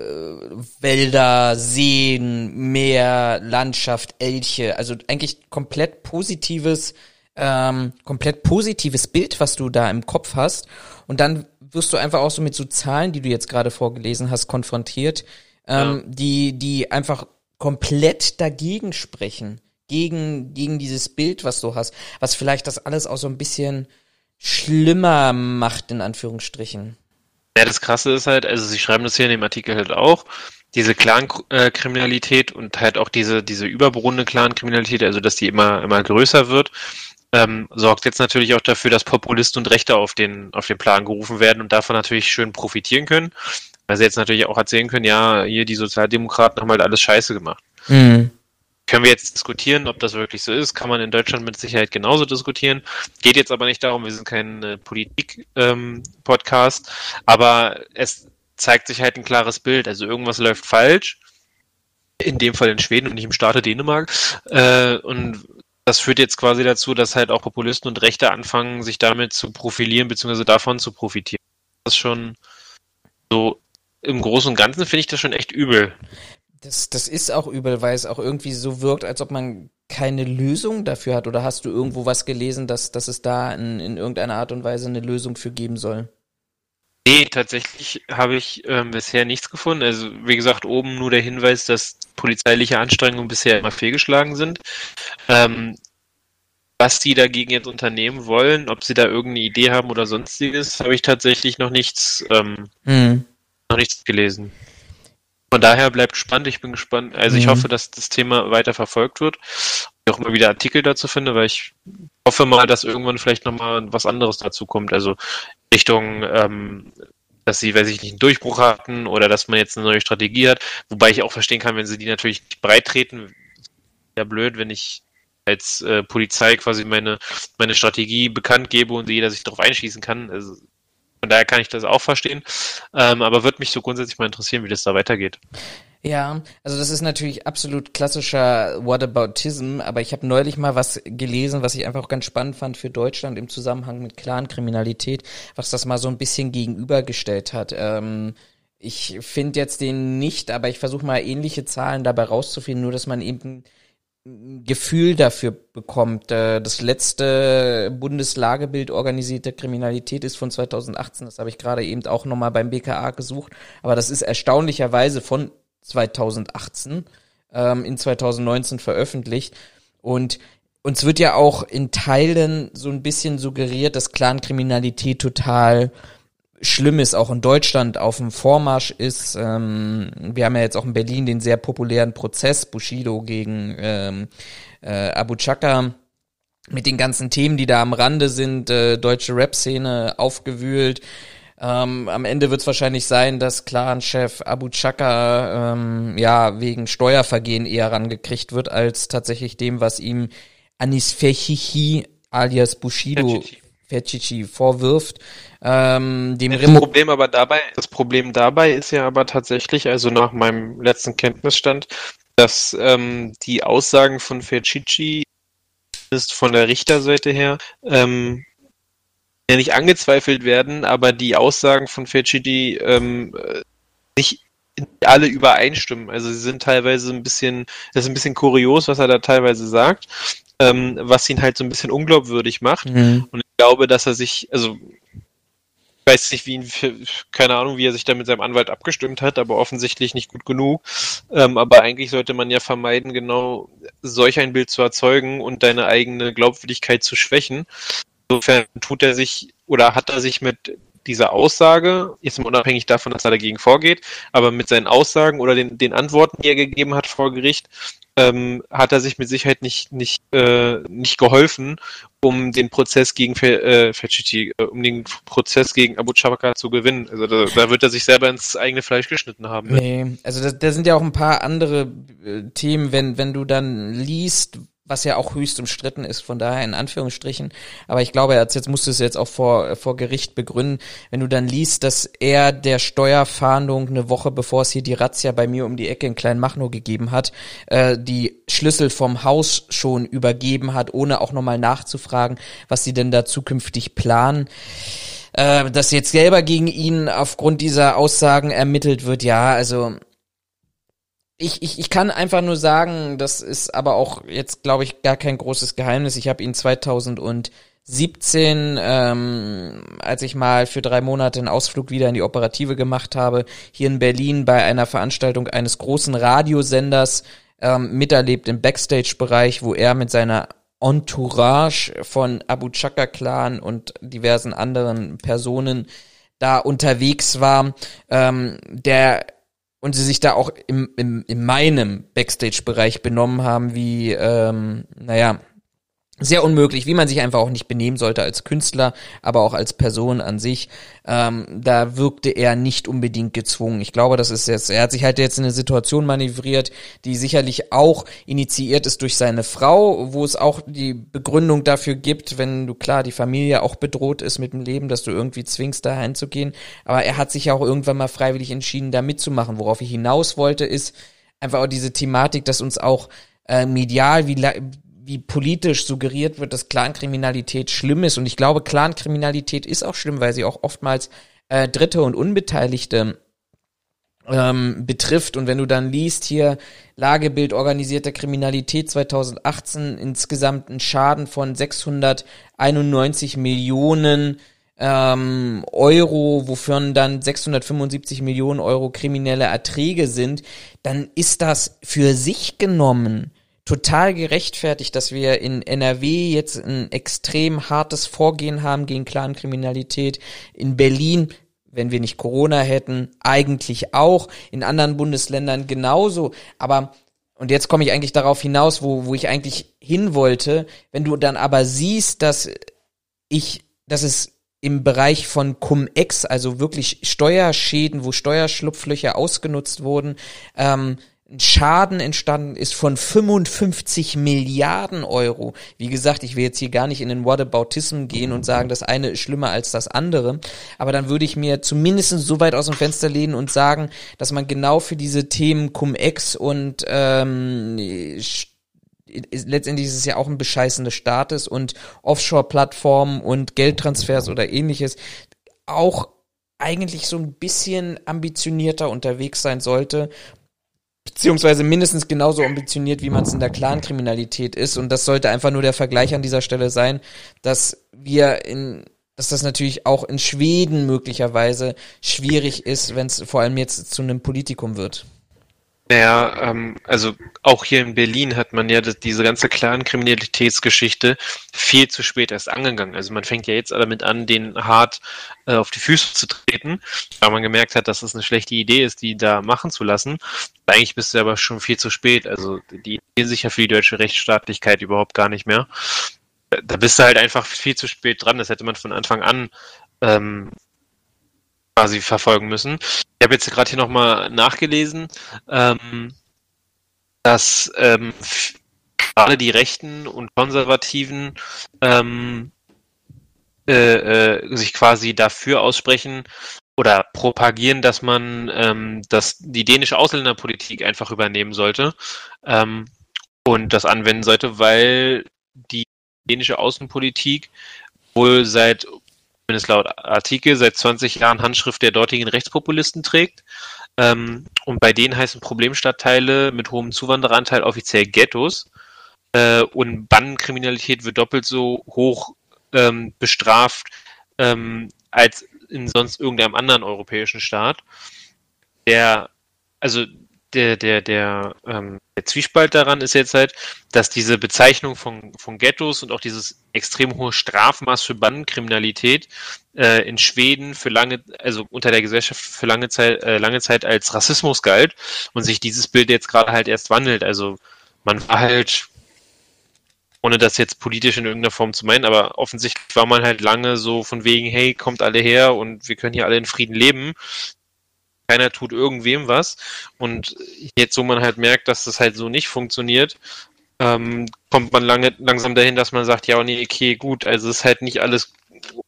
Wälder, Seen, Meer, Landschaft, Elche, also eigentlich komplett positives, ähm, komplett positives Bild, was du da im Kopf hast. Und dann wirst du einfach auch so mit so Zahlen, die du jetzt gerade vorgelesen hast, konfrontiert, ähm, ja. die, die einfach komplett dagegen sprechen. Gegen, gegen dieses Bild, was du hast. Was vielleicht das alles auch so ein bisschen schlimmer macht, in Anführungsstrichen. Ja, das Krasse ist halt, also sie schreiben das hier in dem Artikel halt auch, diese Clan-Kriminalität und halt auch diese, diese überborundene Clan-Kriminalität, also dass die immer, immer größer wird, ähm, sorgt jetzt natürlich auch dafür, dass Populisten und Rechte auf den, auf den Plan gerufen werden und davon natürlich schön profitieren können. Weil sie jetzt natürlich auch erzählen können, ja, hier die Sozialdemokraten haben halt alles scheiße gemacht. Mhm. Können wir jetzt diskutieren, ob das wirklich so ist? Kann man in Deutschland mit Sicherheit genauso diskutieren. Geht jetzt aber nicht darum, wir sind kein äh, Politik-Podcast, ähm, aber es zeigt sich halt ein klares Bild. Also irgendwas läuft falsch. In dem Fall in Schweden und nicht im Staate Dänemark. Äh, und das führt jetzt quasi dazu, dass halt auch Populisten und Rechte anfangen, sich damit zu profilieren, beziehungsweise davon zu profitieren. Das ist schon so im Großen und Ganzen finde ich das schon echt übel. Das, das ist auch übel, weil es auch irgendwie so wirkt, als ob man keine Lösung dafür hat. Oder hast du irgendwo was gelesen, dass, dass es da in, in irgendeiner Art und Weise eine Lösung für geben soll? Nee, tatsächlich habe ich ähm, bisher nichts gefunden. Also wie gesagt, oben nur der Hinweis, dass polizeiliche Anstrengungen bisher immer fehlgeschlagen sind. Ähm, was die dagegen jetzt unternehmen wollen, ob sie da irgendeine Idee haben oder sonstiges, habe ich tatsächlich noch nichts ähm, hm noch nichts gelesen. Von daher bleibt spannend. Ich bin gespannt. Also ich mhm. hoffe, dass das Thema weiter verfolgt wird. Ich auch immer wieder Artikel dazu finde, weil ich hoffe mal, dass irgendwann vielleicht nochmal was anderes dazu kommt. Also Richtung, ähm, dass sie, weiß ich nicht, einen Durchbruch hatten oder dass man jetzt eine neue Strategie hat. Wobei ich auch verstehen kann, wenn sie die natürlich nicht breit treten. Ja, blöd, wenn ich als äh, Polizei quasi meine, meine Strategie bekannt gebe und jeder sich darauf einschießen kann. Also von daher kann ich das auch verstehen. Ähm, aber würde mich so grundsätzlich mal interessieren, wie das da weitergeht. Ja, also das ist natürlich absolut klassischer Whataboutism, aber ich habe neulich mal was gelesen, was ich einfach auch ganz spannend fand für Deutschland im Zusammenhang mit Clankriminalität, was das mal so ein bisschen gegenübergestellt hat. Ähm, ich finde jetzt den nicht, aber ich versuche mal ähnliche Zahlen dabei rauszufinden, nur dass man eben Gefühl dafür bekommt. Äh, das letzte Bundeslagebild organisierte Kriminalität ist von 2018. Das habe ich gerade eben auch nochmal beim BKA gesucht. Aber das ist erstaunlicherweise von 2018 ähm, in 2019 veröffentlicht. Und uns wird ja auch in Teilen so ein bisschen suggeriert, dass Clankriminalität total Schlimmes auch in Deutschland auf dem Vormarsch ist. Ähm, wir haben ja jetzt auch in Berlin den sehr populären Prozess Bushido gegen ähm, äh, Abu Chaka mit den ganzen Themen, die da am Rande sind, äh, deutsche Rap-Szene aufgewühlt. Ähm, am Ende wird es wahrscheinlich sein, dass Clan-Chef Abu Chaka ähm, ja wegen Steuervergehen eher rangekriegt wird, als tatsächlich dem, was ihm Anis Fechichi alias Bushido Fechichi vorwirft. Ähm, dem das Problem aber dabei, das Problem dabei ist ja aber tatsächlich, also nach meinem letzten Kenntnisstand, dass ähm, die Aussagen von Fechichi ist von der Richterseite her ähm, ja nicht angezweifelt werden, aber die Aussagen von Fechidi ähm, nicht alle übereinstimmen. Also sie sind teilweise ein bisschen, das ist ein bisschen kurios, was er da teilweise sagt, ähm, was ihn halt so ein bisschen unglaubwürdig macht. Mhm. Und ich glaube, dass er sich, also ich weiß nicht, wie ihn, keine Ahnung, wie er sich da mit seinem Anwalt abgestimmt hat, aber offensichtlich nicht gut genug. Ähm, aber eigentlich sollte man ja vermeiden, genau solch ein Bild zu erzeugen und deine eigene Glaubwürdigkeit zu schwächen. Insofern tut er sich oder hat er sich mit dieser Aussage, jetzt mal unabhängig davon, dass er dagegen vorgeht, aber mit seinen Aussagen oder den, den Antworten, die er gegeben hat vor Gericht, ähm, hat er sich mit Sicherheit nicht, nicht, äh, nicht geholfen, um den Prozess gegen äh, Fechiti, äh, um den Prozess gegen Abu Chabaka zu gewinnen. Also da, da, wird er sich selber ins eigene Fleisch geschnitten haben. Ne? Nee, also da, da sind ja auch ein paar andere äh, Themen, wenn, wenn du dann liest, was ja auch höchst umstritten ist, von daher in Anführungsstrichen. Aber ich glaube, er hat jetzt musste es jetzt auch vor, vor Gericht begründen, wenn du dann liest, dass er der Steuerfahndung eine Woche bevor es hier die Razzia bei mir um die Ecke in Kleinmachnow gegeben hat, äh, die Schlüssel vom Haus schon übergeben hat, ohne auch nochmal nachzufragen, was sie denn da zukünftig planen äh, dass jetzt selber gegen ihn aufgrund dieser Aussagen ermittelt wird, ja, also ich, ich, ich kann einfach nur sagen, das ist aber auch jetzt, glaube ich, gar kein großes Geheimnis. Ich habe ihn 2017, ähm, als ich mal für drei Monate einen Ausflug wieder in die Operative gemacht habe, hier in Berlin bei einer Veranstaltung eines großen Radiosenders ähm, miterlebt im Backstage-Bereich, wo er mit seiner Entourage von Abu Chaka Clan und diversen anderen Personen da unterwegs war. Ähm, der und sie sich da auch im, im, in meinem Backstage-Bereich benommen haben, wie, ähm, naja, sehr unmöglich, wie man sich einfach auch nicht benehmen sollte als Künstler, aber auch als Person an sich. Ähm, da wirkte er nicht unbedingt gezwungen. Ich glaube, das ist jetzt, er hat sich halt jetzt in eine Situation manövriert, die sicherlich auch initiiert ist durch seine Frau, wo es auch die Begründung dafür gibt, wenn du klar die Familie auch bedroht ist mit dem Leben, dass du irgendwie zwingst, da hinzugehen. Aber er hat sich ja auch irgendwann mal freiwillig entschieden, da mitzumachen. Worauf ich hinaus wollte, ist einfach auch diese Thematik, dass uns auch äh, medial, wie, wie politisch suggeriert wird, dass Clankriminalität schlimm ist. Und ich glaube, Clankriminalität ist auch schlimm, weil sie auch oftmals äh, Dritte und Unbeteiligte ähm, betrifft. Und wenn du dann liest hier Lagebild organisierter Kriminalität 2018 insgesamt einen Schaden von 691 Millionen ähm, Euro, wofür dann 675 Millionen Euro kriminelle Erträge sind, dann ist das für sich genommen total gerechtfertigt, dass wir in NRW jetzt ein extrem hartes Vorgehen haben gegen Clankriminalität. In Berlin, wenn wir nicht Corona hätten, eigentlich auch. In anderen Bundesländern genauso. Aber und jetzt komme ich eigentlich darauf hinaus, wo, wo ich eigentlich hin wollte. Wenn du dann aber siehst, dass ich, dass es im Bereich von Cum-Ex, also wirklich Steuerschäden, wo Steuerschlupflöcher ausgenutzt wurden, ähm, ein Schaden entstanden ist von 55 Milliarden Euro. Wie gesagt, ich will jetzt hier gar nicht in den Whataboutism gehen und sagen, das eine ist schlimmer als das andere. Aber dann würde ich mir zumindest so weit aus dem Fenster lehnen und sagen, dass man genau für diese Themen Cum-Ex und ähm, letztendlich ist es ja auch ein Bescheißen des Staates und Offshore-Plattformen und Geldtransfers oder ähnliches auch eigentlich so ein bisschen ambitionierter unterwegs sein sollte beziehungsweise mindestens genauso ambitioniert, wie man es in der Clankriminalität ist. Und das sollte einfach nur der Vergleich an dieser Stelle sein, dass wir in, dass das natürlich auch in Schweden möglicherweise schwierig ist, wenn es vor allem jetzt zu einem Politikum wird. Naja, ähm, also auch hier in Berlin hat man ja das, diese ganze Clan-Kriminalitätsgeschichte viel zu spät erst angegangen. Also man fängt ja jetzt damit an, den hart äh, auf die Füße zu treten, weil man gemerkt hat, dass es eine schlechte Idee ist, die da machen zu lassen. Eigentlich bist du aber schon viel zu spät. Also die interessieren sich ja für die deutsche Rechtsstaatlichkeit überhaupt gar nicht mehr. Da bist du halt einfach viel zu spät dran. Das hätte man von Anfang an ähm, quasi verfolgen müssen. Ich habe jetzt gerade hier nochmal nachgelesen, ähm, dass ähm, gerade die Rechten und Konservativen ähm, äh, äh, sich quasi dafür aussprechen oder propagieren, dass man ähm, das, die dänische Ausländerpolitik einfach übernehmen sollte ähm, und das anwenden sollte, weil die dänische Außenpolitik wohl seit zumindest laut Artikel, seit 20 Jahren Handschrift der dortigen Rechtspopulisten trägt. Ähm, und bei denen heißen Problemstadtteile mit hohem Zuwandereranteil offiziell Ghettos. Äh, und Bandenkriminalität wird doppelt so hoch ähm, bestraft ähm, als in sonst irgendeinem anderen europäischen Staat. Der, also der, der, der, ähm, der Zwiespalt daran ist jetzt halt, dass diese Bezeichnung von, von Ghettos und auch dieses extrem hohe Strafmaß für Bandenkriminalität äh, in Schweden für lange, also unter der Gesellschaft für lange Zeit, äh, lange Zeit als Rassismus galt und sich dieses Bild jetzt gerade halt erst wandelt. Also man war halt, ohne das jetzt politisch in irgendeiner Form zu meinen, aber offensichtlich war man halt lange so von wegen, hey, kommt alle her und wir können hier alle in Frieden leben keiner tut irgendwem was. Und jetzt, wo man halt merkt, dass das halt so nicht funktioniert, ähm, kommt man lange, langsam dahin, dass man sagt, ja, nee, okay, gut, also es ist halt nicht alles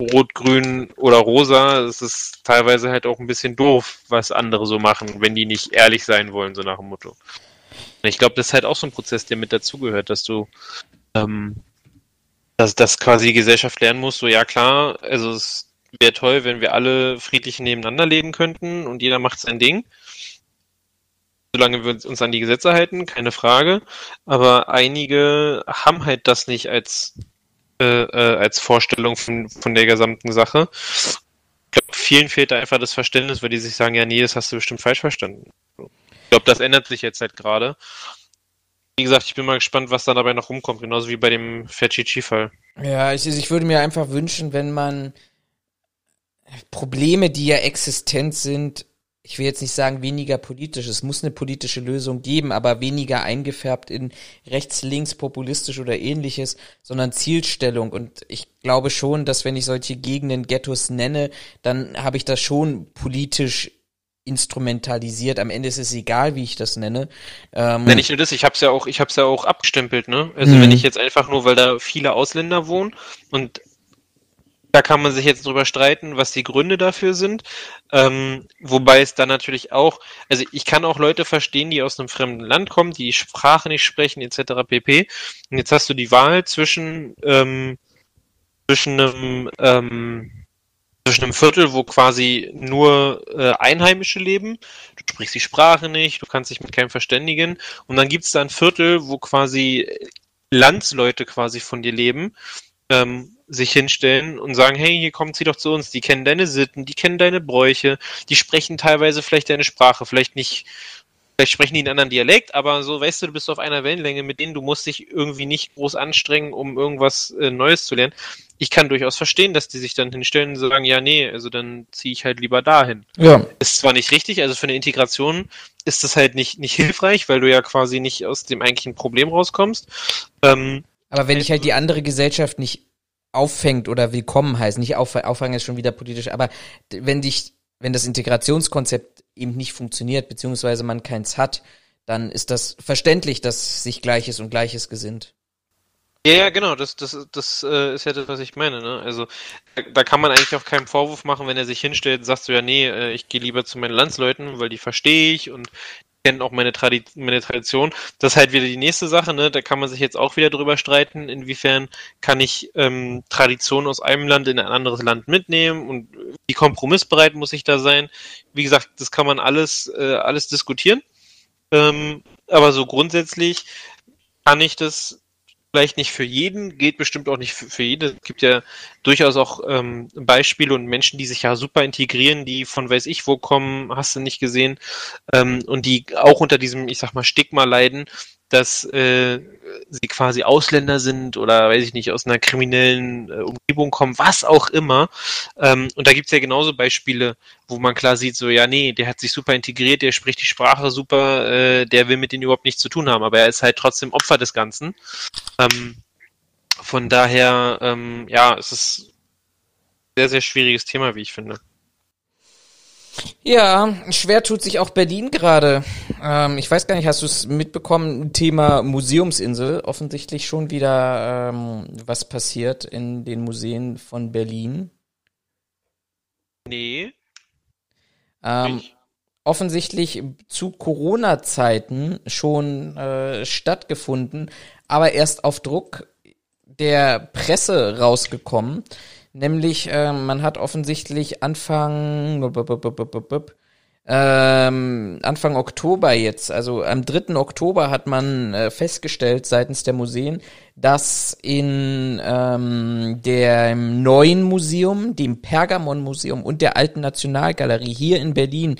rot, grün oder rosa. Es ist teilweise halt auch ein bisschen doof, was andere so machen, wenn die nicht ehrlich sein wollen, so nach dem Motto. Und ich glaube, das ist halt auch so ein Prozess, der mit dazugehört, dass du ähm, dass das quasi die Gesellschaft lernen muss, so ja klar, also es wäre toll, wenn wir alle friedlich nebeneinander leben könnten und jeder macht sein Ding. Solange wir uns an die Gesetze halten, keine Frage. Aber einige haben halt das nicht als, äh, äh, als Vorstellung von, von der gesamten Sache. Ich glaube, vielen fehlt da einfach das Verständnis, weil die sich sagen, ja, nee, das hast du bestimmt falsch verstanden. Ich glaube, das ändert sich jetzt halt gerade. Wie gesagt, ich bin mal gespannt, was da dabei noch rumkommt, genauso wie bei dem Ferchichi-Fall. Ja, ich, ich würde mir einfach wünschen, wenn man Probleme, die ja existent sind, ich will jetzt nicht sagen weniger politisch, es muss eine politische Lösung geben, aber weniger eingefärbt in rechts, links, populistisch oder ähnliches, sondern Zielstellung. Und ich glaube schon, dass wenn ich solche Gegenden Ghettos nenne, dann habe ich das schon politisch instrumentalisiert. Am Ende ist es egal, wie ich das nenne. Ähm, Nenn ich nur das, ich hab's ja auch, ich hab's ja auch abgestempelt, ne? Also mhm. wenn ich jetzt einfach nur, weil da viele Ausländer wohnen und da kann man sich jetzt drüber streiten, was die Gründe dafür sind. Ähm, wobei es dann natürlich auch, also ich kann auch Leute verstehen, die aus einem fremden Land kommen, die die Sprache nicht sprechen, etc. pp. Und jetzt hast du die Wahl zwischen, ähm, zwischen einem, ähm, zwischen einem Viertel, wo quasi nur äh, Einheimische leben, du sprichst die Sprache nicht, du kannst dich mit keinem verständigen, und dann gibt es da ein Viertel, wo quasi Landsleute quasi von dir leben, ähm, sich hinstellen und sagen, hey, hier kommen Sie doch zu uns, die kennen deine Sitten, die kennen deine Bräuche, die sprechen teilweise vielleicht deine Sprache, vielleicht nicht, vielleicht sprechen die einen anderen Dialekt, aber so, weißt du, du bist auf einer Wellenlänge mit denen, du musst dich irgendwie nicht groß anstrengen, um irgendwas äh, Neues zu lernen. Ich kann durchaus verstehen, dass die sich dann hinstellen und sagen, ja, nee, also dann ziehe ich halt lieber dahin. Ja. Ist zwar nicht richtig, also für eine Integration ist das halt nicht, nicht hilfreich, weil du ja quasi nicht aus dem eigentlichen Problem rauskommst. Ähm, aber wenn ich halt die andere Gesellschaft nicht auffängt oder willkommen heißt, nicht auf, auffangen ist schon wieder politisch, aber wenn dich, wenn das Integrationskonzept eben nicht funktioniert, beziehungsweise man keins hat, dann ist das verständlich, dass sich Gleiches und Gleiches gesinnt. Ja, ja, genau, das, das, das äh, ist ja das, was ich meine. Ne? Also da, da, kann man eigentlich auch keinen Vorwurf machen, wenn er sich hinstellt und sagt so, ja, nee, äh, ich gehe lieber zu meinen Landsleuten, weil die verstehe ich und kennen auch meine, Tradi meine Tradition. Das ist halt wieder die nächste Sache, ne? Da kann man sich jetzt auch wieder drüber streiten, inwiefern kann ich ähm, Tradition aus einem Land in ein anderes Land mitnehmen und wie kompromissbereit muss ich da sein. Wie gesagt, das kann man alles, äh, alles diskutieren. Ähm, aber so grundsätzlich kann ich das vielleicht nicht für jeden, geht bestimmt auch nicht für, für jede. Es gibt ja durchaus auch ähm, Beispiele und Menschen, die sich ja super integrieren, die von weiß ich wo kommen, hast du nicht gesehen, ähm, und die auch unter diesem, ich sag mal, Stigma leiden, dass äh, sie quasi Ausländer sind oder weiß ich nicht, aus einer kriminellen äh, Umgebung kommen, was auch immer. Ähm, und da gibt's ja genauso Beispiele, wo man klar sieht, so ja, nee, der hat sich super integriert, der spricht die Sprache super, äh, der will mit denen überhaupt nichts zu tun haben, aber er ist halt trotzdem Opfer des Ganzen. Ähm, von daher, ähm, ja, es ist ein sehr, sehr schwieriges Thema, wie ich finde. Ja, schwer tut sich auch Berlin gerade. Ähm, ich weiß gar nicht, hast du es mitbekommen? Thema Museumsinsel. Offensichtlich schon wieder ähm, was passiert in den Museen von Berlin. Nee. Ähm, offensichtlich zu Corona-Zeiten schon äh, stattgefunden, aber erst auf Druck der Presse rausgekommen. Nämlich, äh, man hat offensichtlich Anfang, ähm, Anfang Oktober jetzt, also am 3. Oktober hat man äh, festgestellt seitens der Museen, dass in ähm, dem neuen Museum, dem Pergamon-Museum und der Alten Nationalgalerie hier in Berlin,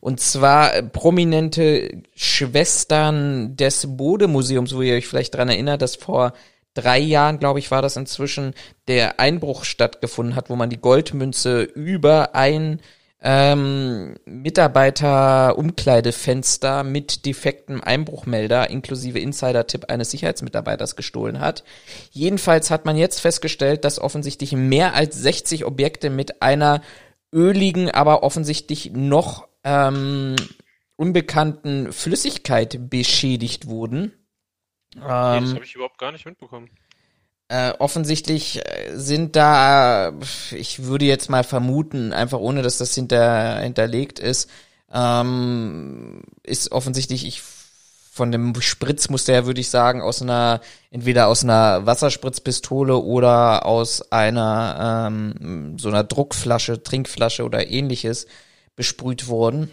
und zwar prominente Schwestern des Bode-Museums, wo ihr euch vielleicht dran erinnert, dass vor drei Jahren, glaube ich, war das inzwischen, der Einbruch stattgefunden hat, wo man die Goldmünze über ein ähm, Mitarbeiter-Umkleidefenster mit defektem Einbruchmelder inklusive Insider-Tipp eines Sicherheitsmitarbeiters gestohlen hat. Jedenfalls hat man jetzt festgestellt, dass offensichtlich mehr als 60 Objekte mit einer öligen, aber offensichtlich noch ähm, unbekannten Flüssigkeit beschädigt wurden. Ähm, das habe ich überhaupt gar nicht mitbekommen. Äh, offensichtlich äh, sind da, ich würde jetzt mal vermuten, einfach ohne dass das hinter, hinterlegt ist, ähm, ist offensichtlich, ich von dem Spritzmuster her würde ich sagen, aus einer, entweder aus einer Wasserspritzpistole oder aus einer ähm, so einer Druckflasche, Trinkflasche oder ähnliches besprüht worden.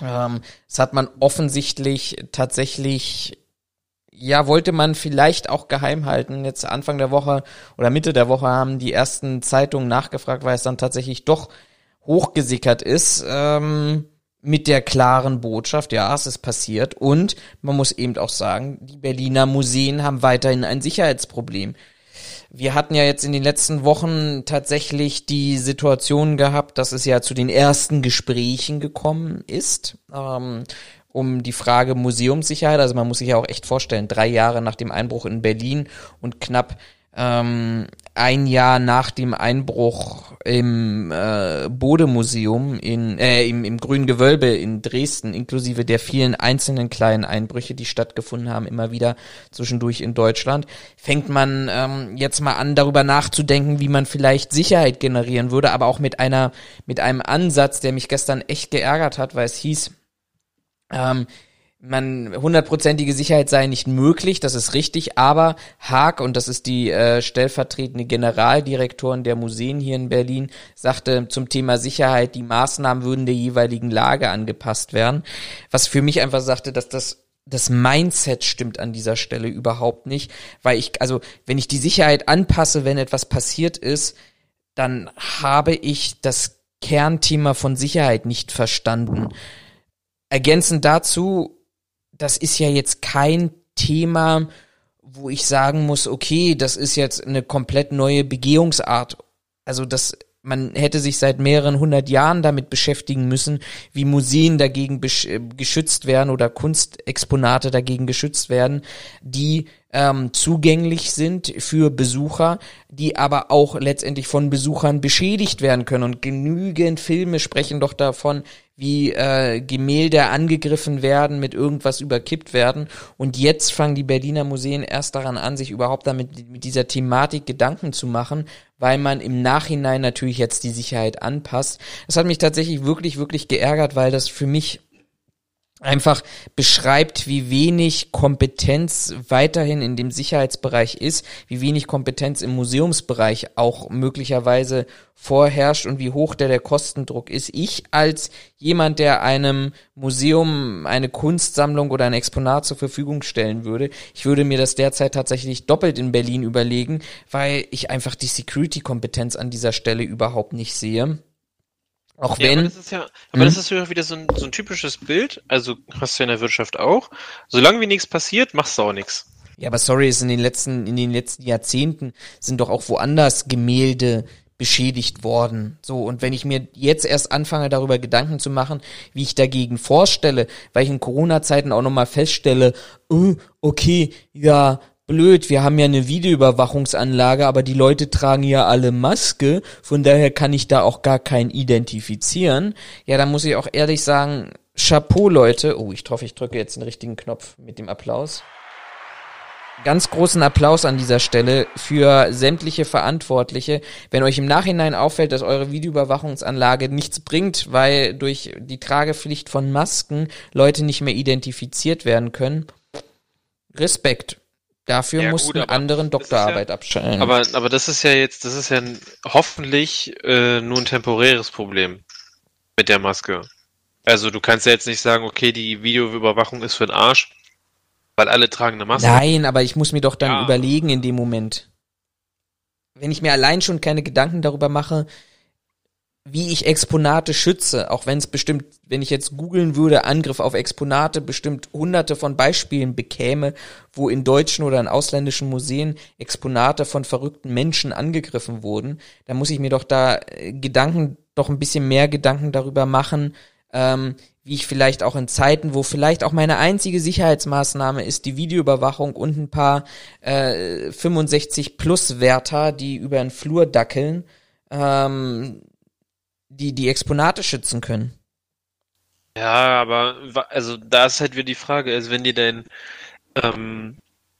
Ähm, das hat man offensichtlich tatsächlich ja, wollte man vielleicht auch geheim halten. Jetzt Anfang der Woche oder Mitte der Woche haben die ersten Zeitungen nachgefragt, weil es dann tatsächlich doch hochgesickert ist, ähm, mit der klaren Botschaft, ja, es ist passiert. Und man muss eben auch sagen, die Berliner Museen haben weiterhin ein Sicherheitsproblem. Wir hatten ja jetzt in den letzten Wochen tatsächlich die Situation gehabt, dass es ja zu den ersten Gesprächen gekommen ist. Ähm, um die Frage Museumssicherheit. Also man muss sich ja auch echt vorstellen, drei Jahre nach dem Einbruch in Berlin und knapp ähm, ein Jahr nach dem Einbruch im äh, Bode-Museum in, äh, im, im Grünen Gewölbe in Dresden, inklusive der vielen einzelnen kleinen Einbrüche, die stattgefunden haben, immer wieder zwischendurch in Deutschland, fängt man ähm, jetzt mal an, darüber nachzudenken, wie man vielleicht Sicherheit generieren würde, aber auch mit einer, mit einem Ansatz, der mich gestern echt geärgert hat, weil es hieß, ähm, man hundertprozentige Sicherheit sei nicht möglich, das ist richtig, aber Haag, und das ist die äh, stellvertretende Generaldirektorin der Museen hier in Berlin, sagte zum Thema Sicherheit, die Maßnahmen würden der jeweiligen Lage angepasst werden, was für mich einfach sagte, dass das das Mindset stimmt an dieser Stelle überhaupt nicht, weil ich, also wenn ich die Sicherheit anpasse, wenn etwas passiert ist, dann habe ich das Kernthema von Sicherheit nicht verstanden. Ergänzend dazu, das ist ja jetzt kein Thema, wo ich sagen muss, okay, das ist jetzt eine komplett neue Begehungsart. Also das, man hätte sich seit mehreren hundert Jahren damit beschäftigen müssen, wie Museen dagegen äh, geschützt werden oder Kunstexponate dagegen geschützt werden, die ähm, zugänglich sind für Besucher, die aber auch letztendlich von Besuchern beschädigt werden können. Und genügend Filme sprechen doch davon, wie äh, Gemälde angegriffen werden, mit irgendwas überkippt werden. Und jetzt fangen die Berliner Museen erst daran an, sich überhaupt damit mit dieser Thematik Gedanken zu machen, weil man im Nachhinein natürlich jetzt die Sicherheit anpasst. Das hat mich tatsächlich wirklich, wirklich geärgert, weil das für mich einfach beschreibt, wie wenig Kompetenz weiterhin in dem Sicherheitsbereich ist, wie wenig Kompetenz im Museumsbereich auch möglicherweise vorherrscht und wie hoch der der Kostendruck ist. Ich als jemand, der einem Museum eine Kunstsammlung oder ein Exponat zur Verfügung stellen würde, ich würde mir das derzeit tatsächlich doppelt in Berlin überlegen, weil ich einfach die Security-Kompetenz an dieser Stelle überhaupt nicht sehe. Auch Ja, wenn. aber das ist ja, aber das ist ja wieder so ein, so ein typisches Bild, also hast du ja in der Wirtschaft auch. Solange wie nichts passiert, machst du auch nichts. Ja, aber sorry, ist in den letzten, in den letzten Jahrzehnten sind doch auch woanders Gemälde beschädigt worden. So, und wenn ich mir jetzt erst anfange, darüber Gedanken zu machen, wie ich dagegen vorstelle, weil ich in Corona-Zeiten auch nochmal feststelle, oh, okay, ja, blöd, wir haben ja eine Videoüberwachungsanlage, aber die Leute tragen ja alle Maske, von daher kann ich da auch gar keinen identifizieren. Ja, da muss ich auch ehrlich sagen, Chapeau, Leute. Oh, ich hoffe, ich drücke jetzt den richtigen Knopf mit dem Applaus. Ganz großen Applaus an dieser Stelle für sämtliche Verantwortliche. Wenn euch im Nachhinein auffällt, dass eure Videoüberwachungsanlage nichts bringt, weil durch die Tragepflicht von Masken Leute nicht mehr identifiziert werden können, Respekt. Dafür Ja, mussten gut, anderen Doktorarbeit ja- abschalten. Aber, aber das ist ja jetzt, das ist ja hoffentlich äh, nur ein temporäres Problem mit der Maske. Also du kannst ja jetzt nicht sagen, okay, die Videoüberwachung ist für den Arsch, weil alle tragen eine Maske. Nein, aber ich muss mir doch dann Ja. überlegen in dem Moment. Wenn ich mir allein schon keine Gedanken darüber mache, wie ich Exponate schütze, auch wenn es bestimmt, wenn ich jetzt googeln würde, Angriff auf Exponate, bestimmt hunderte von Beispielen bekäme, wo in deutschen oder in ausländischen Museen Exponate von verrückten Menschen angegriffen wurden, dann muss ich mir doch da äh, Gedanken, doch ein bisschen mehr Gedanken darüber machen, ähm, wie ich vielleicht auch in Zeiten, wo vielleicht auch meine einzige Sicherheitsmaßnahme ist, die Videoüberwachung und ein paar äh, 65 plus Wärter, die über den Flur dackeln, ähm, die die Exponate schützen können. Ja, aber also da ist halt wieder die Frage, also wenn dir dein ähm,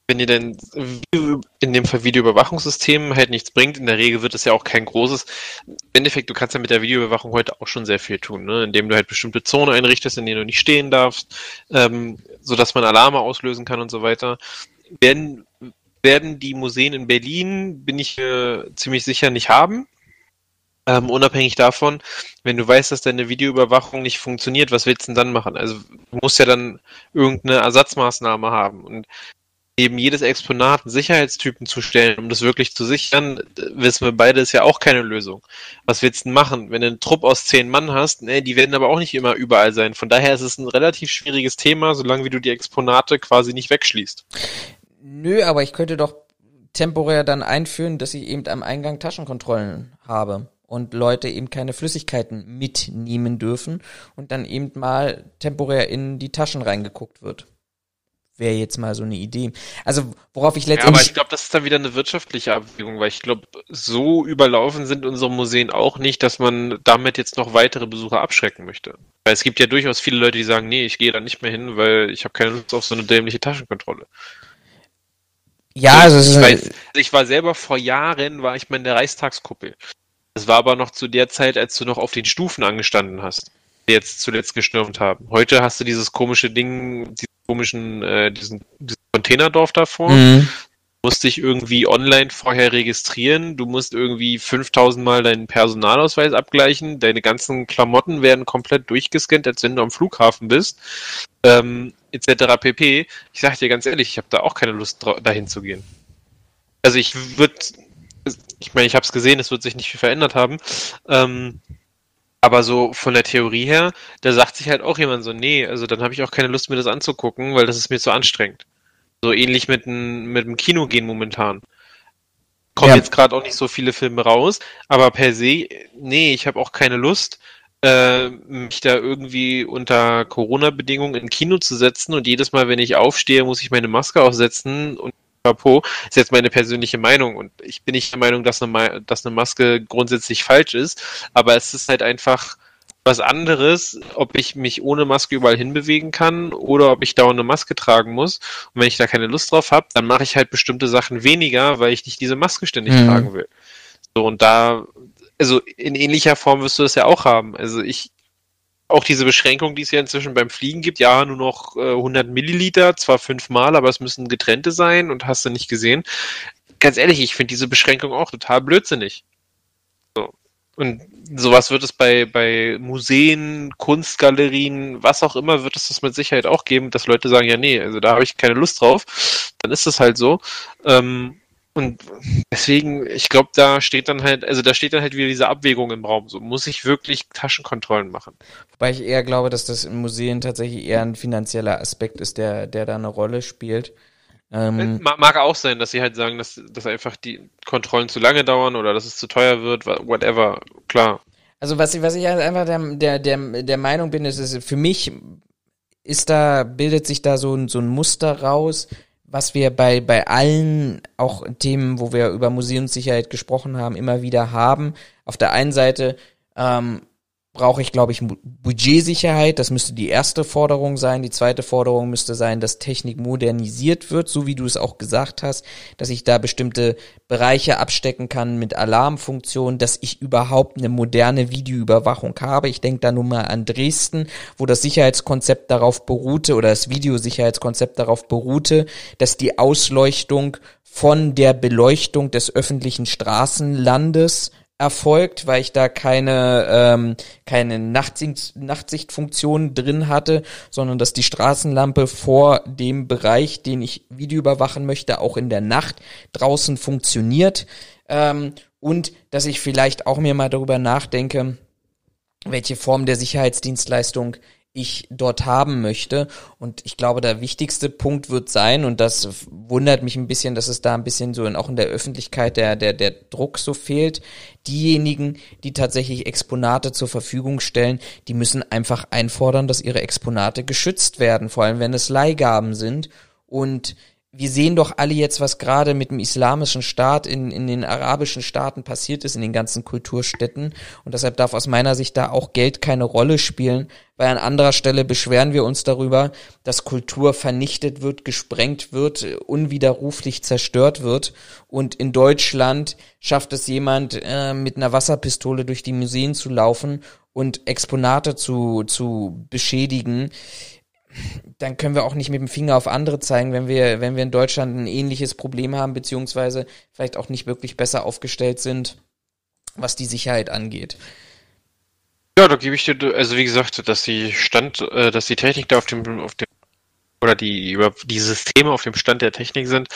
wenn dein Video, in dem Fall Videoüberwachungssystem halt nichts bringt, in der Regel wird es ja auch kein großes. Im Endeffekt, du kannst ja mit der Videoüberwachung heute auch schon sehr viel tun, ne? Indem du halt bestimmte Zonen einrichtest, in denen du nicht stehen darfst, ähm, sodass man Alarme auslösen kann und so weiter. Werden, werden die Museen in Berlin, bin ich äh, ziemlich sicher, nicht haben. Ähm, unabhängig davon, wenn du weißt, dass deine Videoüberwachung nicht funktioniert, was willst du denn dann machen? Also du musst ja dann irgendeine Ersatzmaßnahme haben und eben jedes Exponat einen Sicherheitstypen zu stellen, um das wirklich zu sichern, äh, wissen wir beide, ist ja auch keine Lösung. Was willst du denn machen? Wenn du einen Trupp aus zehn Mann hast, ne, die werden aber auch nicht immer überall sein. Von daher ist es ein relativ schwieriges Thema, solange wie du die Exponate quasi nicht wegschließt. Nö, aber ich könnte doch temporär dann einführen, dass ich eben am Eingang Taschenkontrollen habe und Leute eben keine Flüssigkeiten mitnehmen dürfen und dann eben mal temporär in die Taschen reingeguckt wird. Wäre jetzt mal so eine Idee. Also worauf ich Ja, aber letztendlich ich glaube, das ist dann wieder eine wirtschaftliche Abwägung, weil ich glaube, so überlaufen sind unsere Museen auch nicht, dass man damit jetzt noch weitere Besucher abschrecken möchte. Weil es gibt ja durchaus viele Leute, die sagen, nee, ich gehe da nicht mehr hin, weil ich habe keine Lust auf so eine dämliche Taschenkontrolle. ja, also es ich, ist, weiß, ich war selber vor Jahren, war ich mal in der Reichstagskuppel. Das war aber noch zu der Zeit, als du noch auf den Stufen angestanden hast, die jetzt zuletzt gestürmt haben. Heute hast du dieses komische Ding, diesen komischen, äh, diesen, diesen Containerdorf davor. Mhm. musst dich irgendwie online vorher registrieren, du musst irgendwie 5000 Mal deinen Personalausweis abgleichen, deine ganzen Klamotten werden komplett durchgescannt, als wenn du am Flughafen bist, ähm, etc. pp. Ich sag dir ganz ehrlich, ich habe da auch keine Lust, dahin zu gehen. Also ich würde, ich meine, ich habe es gesehen, es wird sich nicht viel verändert haben, ähm, aber so von der Theorie her, da sagt sich halt auch jemand so, nee, also dann habe ich auch keine Lust, mir das anzugucken, weil das ist mir zu anstrengend. So ähnlich mit dem mit dem Kino gehen momentan. Kommen Ja. jetzt gerade auch nicht so viele Filme raus, aber per se, nee, ich habe auch keine Lust, äh, mich da irgendwie unter Corona-Bedingungen in Kino zu setzen und jedes Mal, wenn ich aufstehe, muss ich meine Maske aufsetzen und Chapeau, ist jetzt meine persönliche Meinung und ich bin nicht der Meinung, dass eine, dass eine Maske grundsätzlich falsch ist, aber es ist halt einfach was anderes, ob ich mich ohne Maske überall hinbewegen kann oder ob ich dauernd eine Maske tragen muss. Und wenn ich da keine Lust drauf habe, dann mache ich halt bestimmte Sachen weniger, weil ich nicht diese Maske ständig Mhm. tragen will. So, und da, also in ähnlicher Form wirst du das ja auch haben. Also ich auch diese Beschränkung, die es ja inzwischen beim Fliegen gibt, ja, nur noch äh, 100 Milliliter, zwar fünfmal, aber es müssen getrennte sein und hast du nicht gesehen. Ganz ehrlich, ich finde diese Beschränkung auch total blödsinnig. So. Und sowas wird es bei, bei Museen, Kunstgalerien, was auch immer, wird es das mit Sicherheit auch geben, dass Leute sagen, ja, nee, also da habe ich keine Lust drauf. Dann ist es halt so. Ähm, und deswegen, ich glaube, da steht dann halt, also da steht dann halt wieder diese Abwägung im Raum. So, muss ich wirklich Taschenkontrollen machen? Wobei ich eher glaube, dass das in Museen tatsächlich eher ein finanzieller Aspekt ist, der, der da eine Rolle spielt. Ähm, Mag auch sein, dass sie halt sagen, dass, dass einfach die Kontrollen zu lange dauern oder dass es zu teuer wird, whatever, klar. Also was ich, was ich halt einfach der, der, der, der Meinung bin, ist, ist, für mich ist da, bildet sich da so ein, so ein Muster raus, was wir bei, bei allen auch Themen, wo wir über Museumssicherheit gesprochen haben, immer wieder haben. Auf der einen Seite ähm, brauche ich, glaube ich, Budgetsicherheit. Das müsste die erste Forderung sein. Die zweite Forderung müsste sein, dass Technik modernisiert wird, so wie du es auch gesagt hast, dass ich da bestimmte Bereiche abstecken kann mit Alarmfunktionen, dass ich überhaupt eine moderne Videoüberwachung habe. Ich denke da nun mal an Dresden, wo das Sicherheitskonzept darauf beruhte oder das Videosicherheitskonzept darauf beruhte, dass die Ausleuchtung von der Beleuchtung des öffentlichen Straßenlandes erfolgt, weil ich da keine, ähm, keine Nachtsicht, Nachtsichtfunktion drin hatte, sondern dass die Straßenlampe vor dem Bereich, den ich Video überwachen möchte, auch in der Nacht draußen funktioniert. Ähm, und dass ich vielleicht auch mir mal darüber nachdenke, welche Form der Sicherheitsdienstleistung ich dort haben möchte. Und ich glaube, der wichtigste Punkt wird sein, und das wundert mich ein bisschen, dass es da ein bisschen so in, auch in der Öffentlichkeit der, der, der Druck so fehlt. Diejenigen, die tatsächlich Exponate zur Verfügung stellen, die müssen einfach einfordern, dass ihre Exponate geschützt werden, vor allem wenn es Leihgaben sind. Und wir sehen doch alle jetzt, was gerade mit dem islamischen Staat in, in den arabischen Staaten passiert ist, in den ganzen Kulturstädten. Und deshalb darf aus meiner Sicht da auch Geld keine Rolle spielen, weil an anderer Stelle beschweren wir uns darüber, dass Kultur vernichtet wird, gesprengt wird, unwiderruflich zerstört wird. Und in Deutschland schafft es jemand, äh, mit einer Wasserpistole durch die Museen zu laufen und Exponate zu, zu beschädigen dann können wir auch nicht mit dem Finger auf andere zeigen, wenn wir, wenn wir in Deutschland ein ähnliches Problem haben, beziehungsweise vielleicht auch nicht wirklich besser aufgestellt sind, was die Sicherheit angeht. Ja, da gebe ich dir, also wie gesagt, dass die Stand, äh, dass die Technik da auf dem, auf dem oder die über die Systeme auf dem Stand der Technik sind,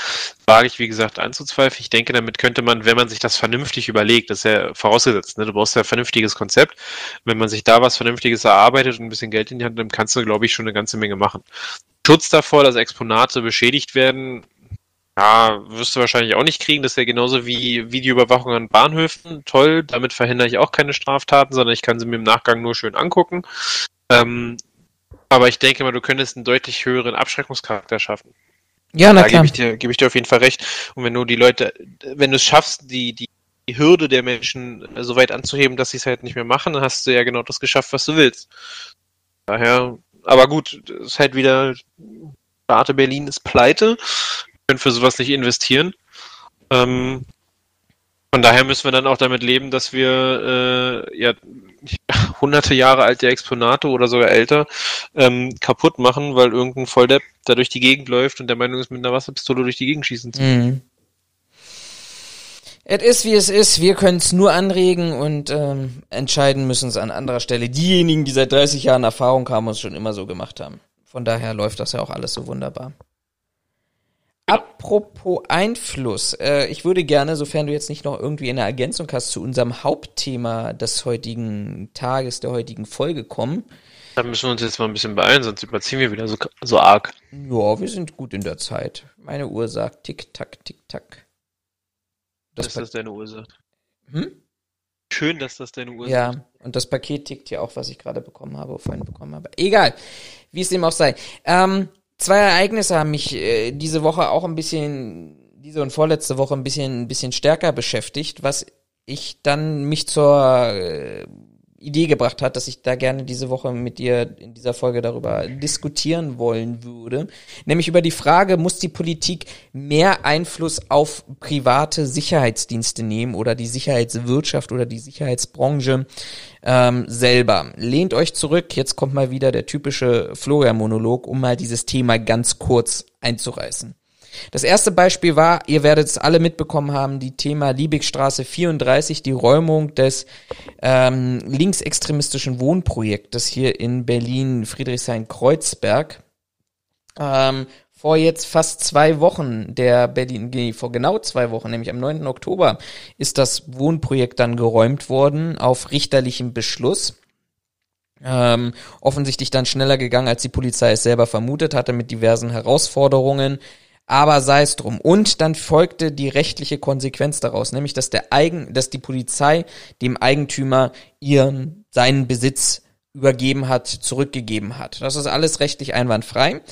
wage ich, wie gesagt, anzuzweifeln. Ich denke, damit könnte man, wenn man sich das vernünftig überlegt, das ist ja vorausgesetzt, ne? du brauchst ja ein vernünftiges Konzept. Wenn man sich da was Vernünftiges erarbeitet und ein bisschen Geld in die Hand nimmt, kannst du, glaube ich, schon eine ganze Menge machen. Schutz davor, dass Exponate beschädigt werden, ja, wirst du wahrscheinlich auch nicht kriegen. Das ist ja genauso wie Videoüberwachung an Bahnhöfen. Toll, damit verhindere ich auch keine Straftaten, sondern ich kann sie mir im Nachgang nur schön angucken. Ähm, aber ich denke mal, du könntest einen deutlich höheren Abschreckungscharakter schaffen. Ja, na da klar. gebe ich, dir, gebe ich dir auf jeden Fall recht. Und wenn du die Leute, wenn du es schaffst, die, die, Hürde der Menschen so weit anzuheben, dass sie es halt nicht mehr machen, dann hast du ja genau das geschafft, was du willst. Daher, aber gut, es ist halt wieder, Starte Berlin ist pleite, können für sowas nicht investieren. Ähm, von daher müssen wir dann auch damit leben, dass wir äh, ja hunderte Jahre alte Exponate oder sogar älter ähm, kaputt machen, weil irgendein Volldepp da durch die Gegend läuft und der Meinung ist, mit einer Wasserpistole durch die Gegend schießen zu Mhm. Es ist, wie es ist. Wir können es nur anregen und ähm, entscheiden müssen es an anderer Stelle. Diejenigen, die seit 30 Jahren Erfahrung haben und es schon immer so gemacht haben. Von daher läuft das ja auch alles so wunderbar. Apropos Einfluss, äh, ich würde gerne, sofern du jetzt nicht noch irgendwie eine Ergänzung hast zu unserem Hauptthema des heutigen Tages, der heutigen Folge kommen. Da müssen wir uns jetzt mal ein bisschen beeilen, sonst überziehen wir wieder so, so arg. Ja, wir sind gut in der Zeit. Meine Uhr sagt tick tack, tick tack. Das dass das deine Uhr sagt. hm? Schön, dass das deine Uhr sagt. Ja, und das Paket tickt ja auch, was ich gerade bekommen habe, vorhin bekommen habe. Egal, wie es dem auch sei. Ähm, zwei Ereignisse haben mich äh, diese Woche auch ein bisschen, diese und vorletzte Woche ein bisschen, ein bisschen stärker beschäftigt, was ich dann mich zur, äh, Idee gebracht hat, dass ich da gerne diese Woche mit dir in dieser Folge darüber diskutieren wollen würde. Nämlich über die Frage, muss die Politik mehr Einfluss auf private Sicherheitsdienste nehmen oder die Sicherheitswirtschaft oder die Sicherheitsbranche ähm, selber? Lehnt euch zurück, jetzt kommt mal wieder der typische Florian-Monolog, um mal dieses Thema ganz kurz einzureißen. Das erste Beispiel war, ihr werdet es alle mitbekommen haben, die Thema Liebigstraße 34, die Räumung des ähm, linksextremistischen Wohnprojektes hier in Berlin, Friedrichshain-Kreuzberg. Ähm, vor jetzt fast zwei Wochen, der Berlin, vor genau zwei Wochen, nämlich am 9. Oktober, ist das Wohnprojekt dann geräumt worden auf richterlichem Beschluss. Ähm, offensichtlich dann schneller gegangen, als die Polizei es selber vermutet hatte, mit diversen Herausforderungen. Aber sei es drum. Und dann folgte die rechtliche Konsequenz daraus, nämlich dass der Eigen, dass die Polizei dem Eigentümer ihren seinen Besitz übergeben hat, zurückgegeben hat. Das ist alles rechtlich einwandfrei.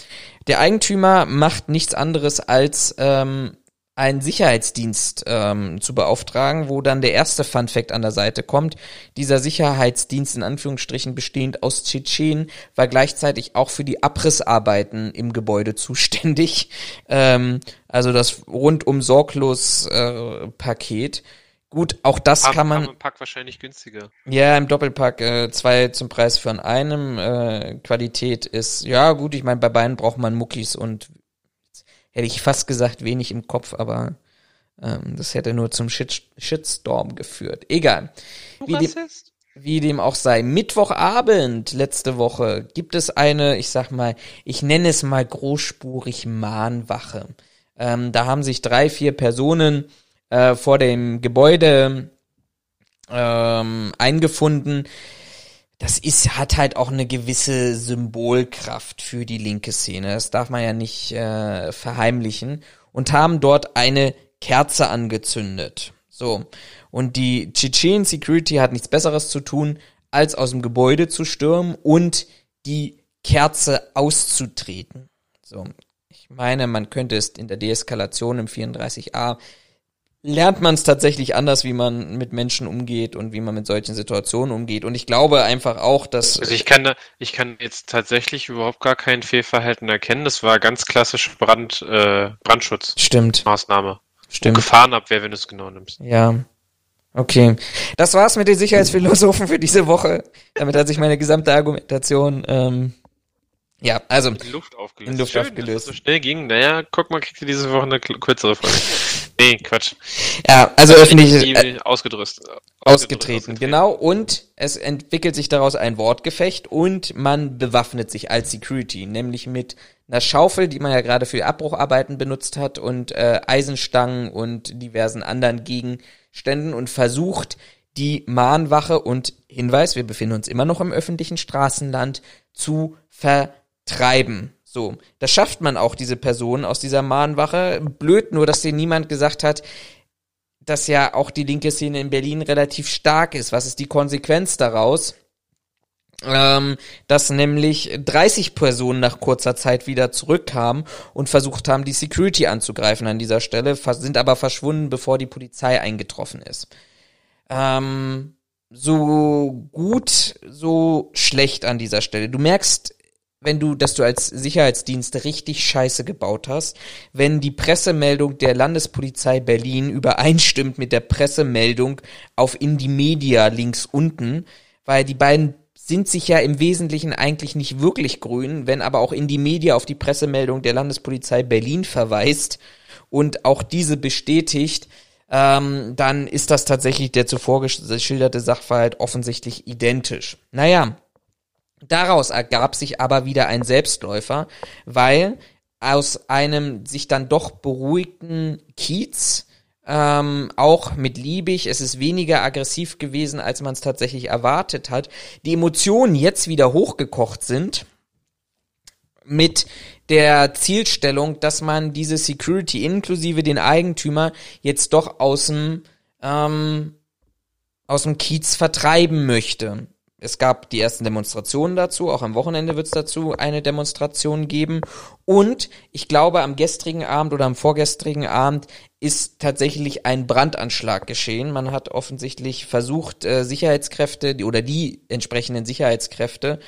Der Eigentümer macht nichts anderes als ähm, einen Sicherheitsdienst ähm, zu beauftragen, wo dann der erste Fun Fact an der Seite kommt. Dieser Sicherheitsdienst in Anführungsstrichen bestehend aus Tschetschenen war gleichzeitig auch für die Abrissarbeiten im Gebäude zuständig. Ähm, also das rundum sorglos äh, Paket. Gut, auch das Haben- kann man. Im Pack wahrscheinlich günstiger. Ja, im Doppelpack äh, zwei zum Preis von einem. Äh, Qualität ist, ja gut, ich meine, bei beiden braucht man Muckis und hätte ich fast gesagt, wenig im Kopf, aber ähm, das hätte nur zum Shit Shitstorm geführt. Egal. Wie dem, wie dem auch sei. Mittwochabend letzte Woche gibt es eine, ich sag mal, ich nenne es mal großspurig Mahnwache. Ähm, da haben sich drei, vier Personen äh, vor dem Gebäude ähm, eingefunden. Das ist, hat halt auch eine gewisse Symbolkraft für die linke Szene. Das darf man ja nicht äh, verheimlichen. Und haben dort eine Kerze angezündet. So. Und die Tschetschen Security hat nichts Besseres zu tun, als aus dem Gebäude zu stürmen und die Kerze auszutreten. So. Ich meine, man könnte es in der Deeskalation im 34a lernt man es tatsächlich anders, wie man mit Menschen umgeht und wie man mit solchen Situationen umgeht. Und ich glaube einfach auch, dass Also ich kann da, ich kann jetzt tatsächlich überhaupt gar kein Fehlverhalten erkennen. Das war ganz klassisch Brand, äh, Brandschutzmaßnahme. stimmt, stimmt. Gefahrenabwehr, wenn du es genau nimmst. Ja. Okay. Das war's mit den Sicherheitsphilosophen für diese Woche. Damit hat sich meine gesamte Argumentation, ähm, ja, also, In Luft aufgelöst. In Luft Schön, aufgelöst. Dass das so schnell ging. Naja, guck mal, kriegt ihr diese Woche eine kürzere Folge. nee, Quatsch. ja, also öffentlich, äh, ausgedrückt. ausgetreten, genau. Und es entwickelt sich daraus ein Wortgefecht und man bewaffnet sich als Security, nämlich mit einer Schaufel, die man ja gerade für Abbrucharbeiten benutzt hat und äh, Eisenstangen und diversen anderen Gegenständen und versucht die Mahnwache und Hinweis, wir befinden uns immer noch im öffentlichen Straßenland, zu vertreiben. So, das schafft man auch, diese Person aus dieser Mahnwache. Blöd nur, dass dir niemand gesagt hat, dass ja auch die linke Szene in Berlin relativ stark ist. Was ist die Konsequenz daraus? Ähm, dass nämlich 30 Personen nach kurzer Zeit wieder zurückkamen und versucht haben, die Security anzugreifen an dieser Stelle, sind aber verschwunden, bevor die Polizei eingetroffen ist. Ähm, so gut, so schlecht an dieser Stelle. Du merkst, wenn du, dass du als Sicherheitsdienst richtig Scheiße gebaut hast, wenn die Pressemeldung der Landespolizei Berlin übereinstimmt mit der Pressemeldung auf Indie Media links unten, weil die beiden sind sich ja im Wesentlichen eigentlich nicht wirklich grün, wenn aber auch Indie Media auf die Pressemeldung der Landespolizei Berlin verweist und auch diese bestätigt, ähm, dann ist das tatsächlich der zuvor geschilderte Sachverhalt offensichtlich identisch. Naja, Daraus ergab sich aber wieder ein Selbstläufer, weil aus einem sich dann doch beruhigten Kiez, ähm, auch mit Liebig, es ist weniger aggressiv gewesen, als man es tatsächlich erwartet hat, die Emotionen jetzt wieder hochgekocht sind mit der Zielstellung, dass man diese Security inklusive den Eigentümer jetzt doch aus dem ähm, aus dem Kiez vertreiben möchte. Es gab die ersten Demonstrationen dazu, auch am Wochenende wird es dazu eine Demonstration geben. Und ich glaube, am gestrigen Abend oder am vorgestrigen Abend ist tatsächlich ein Brandanschlag geschehen. Man hat offensichtlich versucht, äh, Sicherheitskräfte oder die entsprechenden Sicherheitskräfte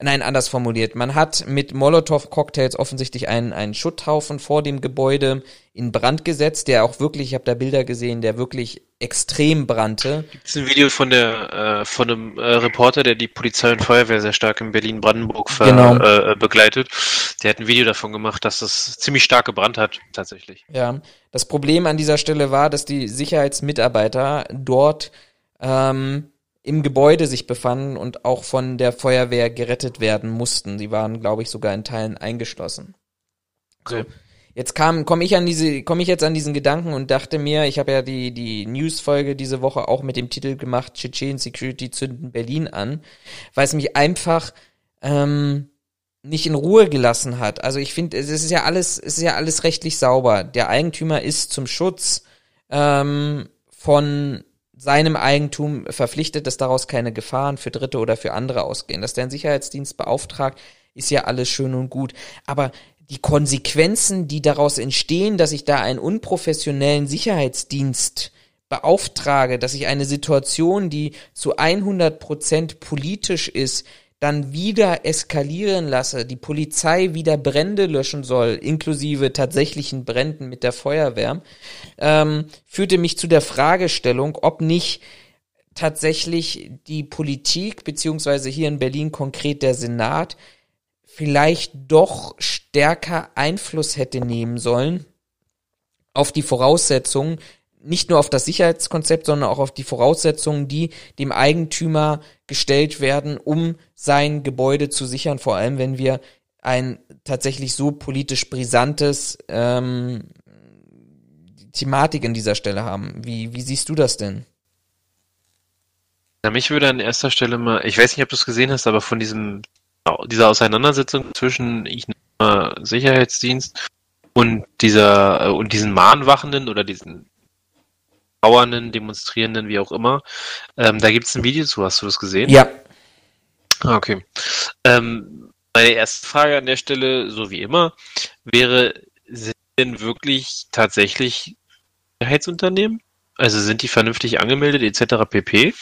Nein, anders formuliert. Man hat mit Molotow-Cocktails offensichtlich einen, einen Schutthaufen vor dem Gebäude in Brand gesetzt, der auch wirklich, ich habe da Bilder gesehen, der wirklich extrem brannte. Gibt ein Video von der äh, von einem äh, Reporter, der die Polizei und Feuerwehr sehr stark in Berlin-Brandenburg Genau. äh, begleitet. Der hat ein Video davon gemacht, dass es ziemlich stark gebrannt hat, tatsächlich. Ja, das Problem an dieser Stelle war, dass die Sicherheitsmitarbeiter dort ähm, im Gebäude sich befanden und auch von der Feuerwehr gerettet werden mussten. Sie waren, glaube ich, sogar in Teilen eingeschlossen. Okay. Jetzt kam, komme ich an diese, komme ich jetzt an diesen Gedanken und dachte mir, ich habe ja die die News-Folge diese Woche auch mit dem Titel gemacht, Tschetschen Security zünden Berlin an, weil es mich einfach ähm, nicht in Ruhe gelassen hat. Also ich finde, es ist ja alles, es ist ja alles rechtlich sauber. Der Eigentümer ist zum Schutz ähm, von seinem Eigentum verpflichtet, dass daraus keine Gefahren für Dritte oder für andere ausgehen. Dass der einen Sicherheitsdienst beauftragt, ist ja alles schön und gut. Aber die Konsequenzen, die daraus entstehen, dass ich da einen unprofessionellen Sicherheitsdienst beauftrage, dass ich eine Situation, die zu 100 Prozent politisch ist, dann wieder eskalieren lasse, die Polizei wieder Brände löschen soll, inklusive tatsächlichen Bränden mit der Feuerwehr, ähm, führte mich zu der Fragestellung, ob nicht tatsächlich die Politik, beziehungsweise hier in Berlin konkret der Senat, vielleicht doch stärker Einfluss hätte nehmen sollen auf die Voraussetzungen, nicht nur auf das Sicherheitskonzept, sondern auch auf die Voraussetzungen, die dem Eigentümer gestellt werden, um sein Gebäude zu sichern, vor allem wenn wir ein tatsächlich so politisch brisantes ähm, Thematik in dieser Stelle haben. Wie, wie siehst du das denn? Na, mich würde an erster Stelle mal, ich weiß nicht, ob du es gesehen hast, aber von diesem dieser Auseinandersetzung zwischen ich nenne mal Sicherheitsdienst und dieser äh, und diesen Mahnwachenden oder diesen Bauernden, Demonstrierenden, wie auch immer. Ähm, da gibt es ein Video zu, hast du das gesehen? Ja. Ah, okay. Ähm, meine erste Frage an der Stelle, so wie immer, wäre, sind denn wirklich tatsächlich Sicherheitsunternehmen? Also sind die vernünftig angemeldet etc. pp?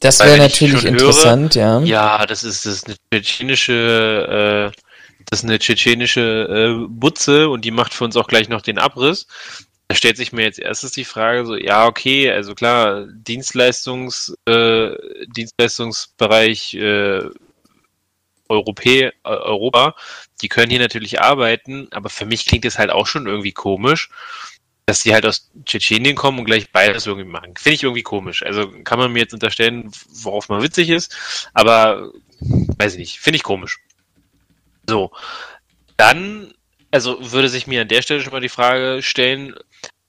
Das wäre natürlich interessant, ja. Ja, das ist, das ist eine tschetschenische, äh, das ist eine tschetschenische äh, Butze und die macht für uns auch gleich noch den Abriss. Da stellt sich mir jetzt erstes die Frage so, ja, okay, also klar, Dienstleistungs, äh, Dienstleistungsbereich äh, Europä, äh, Europa, die können hier natürlich arbeiten, aber für mich klingt es halt auch schon irgendwie komisch, dass die halt aus Tschetschenien kommen und gleich beides irgendwie machen. Finde ich irgendwie komisch. Also kann man mir jetzt unterstellen, worauf man witzig ist, aber weiß ich nicht, finde ich komisch. So, dann, also würde sich mir an der Stelle schon mal die Frage stellen,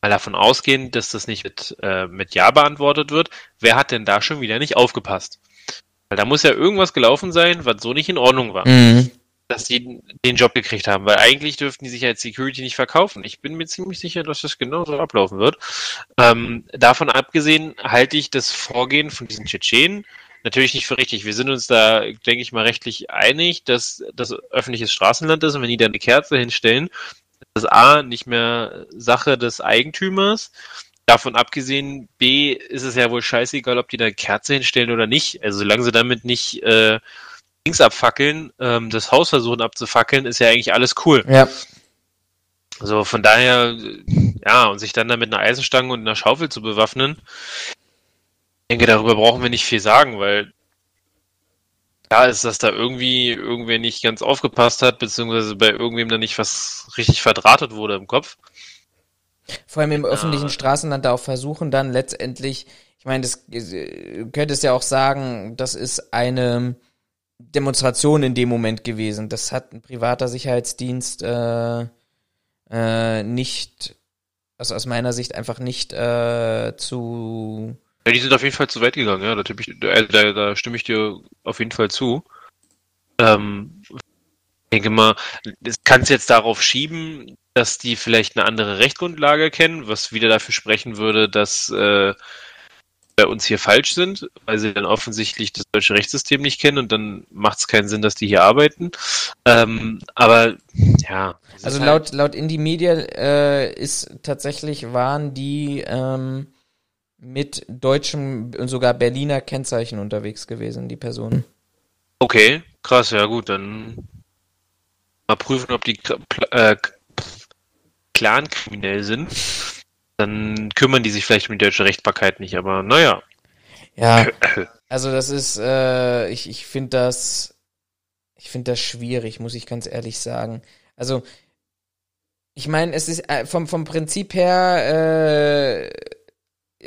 mal davon ausgehen, dass das nicht mit, äh, mit Ja beantwortet wird, wer hat denn da schon wieder nicht aufgepasst? Weil da muss ja irgendwas gelaufen sein, was so nicht in Ordnung war Mhm. dass die den Job gekriegt haben, weil eigentlich dürften die sich als Security nicht verkaufen. Ich bin mir ziemlich sicher, dass das genauso ablaufen wird. Ähm, davon abgesehen halte ich das Vorgehen von diesen Tschetschenen natürlich nicht für richtig. Wir sind uns da, denke ich mal, rechtlich einig, dass das öffentliches Straßenland ist und wenn die da eine Kerze hinstellen, ist das A nicht mehr Sache des Eigentümers. Davon abgesehen, B ist es ja wohl scheißegal, ob die da eine Kerze hinstellen oder nicht. Also solange sie damit nicht äh, Dings abfackeln, ähm, das Haus versuchen abzufackeln, ist ja eigentlich alles cool. Ja. So, von daher, ja, und sich dann da mit einer Eisenstange und einer Schaufel zu bewaffnen, ich denke, darüber brauchen wir nicht viel sagen, weil klar ist, dass da irgendwie irgendwer nicht ganz aufgepasst hat, beziehungsweise bei irgendwem da nicht was richtig verdrahtet wurde im Kopf. Vor allem im öffentlichen Straßenland da auch versuchen dann letztendlich, ich meine, das äh, könnte es ja auch sagen, das ist eine Demonstration in dem Moment gewesen. Das hat ein privater Sicherheitsdienst äh, äh, nicht, also aus meiner Sicht einfach nicht äh, zu Ja, die sind auf jeden Fall zu weit gegangen, ja, da, ich, äh, da, da stimme ich dir auf jeden Fall zu. Ähm, ich denke mal, das kannst jetzt darauf schieben, dass die vielleicht eine andere Rechtsgrundlage kennen, was wieder dafür sprechen würde, dass äh, bei uns hier falsch sind, weil sie dann offensichtlich das deutsche Rechtssystem nicht kennen und dann macht es keinen Sinn, dass die hier arbeiten. Ähm, aber ja. Also laut, halt laut Indie Media äh, ist tatsächlich waren die ähm, mit deutschem und sogar Berliner Kennzeichen unterwegs gewesen, die Personen. Okay, krass, ja gut, dann mal prüfen, ob die äh, Clan-kriminell sind dann kümmern die sich vielleicht um die deutsche Rechtbarkeit nicht, aber naja. Ja, also das ist, äh, ich, ich finde das, ich finde das schwierig, muss ich ganz ehrlich sagen. Also, ich meine, es ist äh, vom, vom Prinzip her, äh,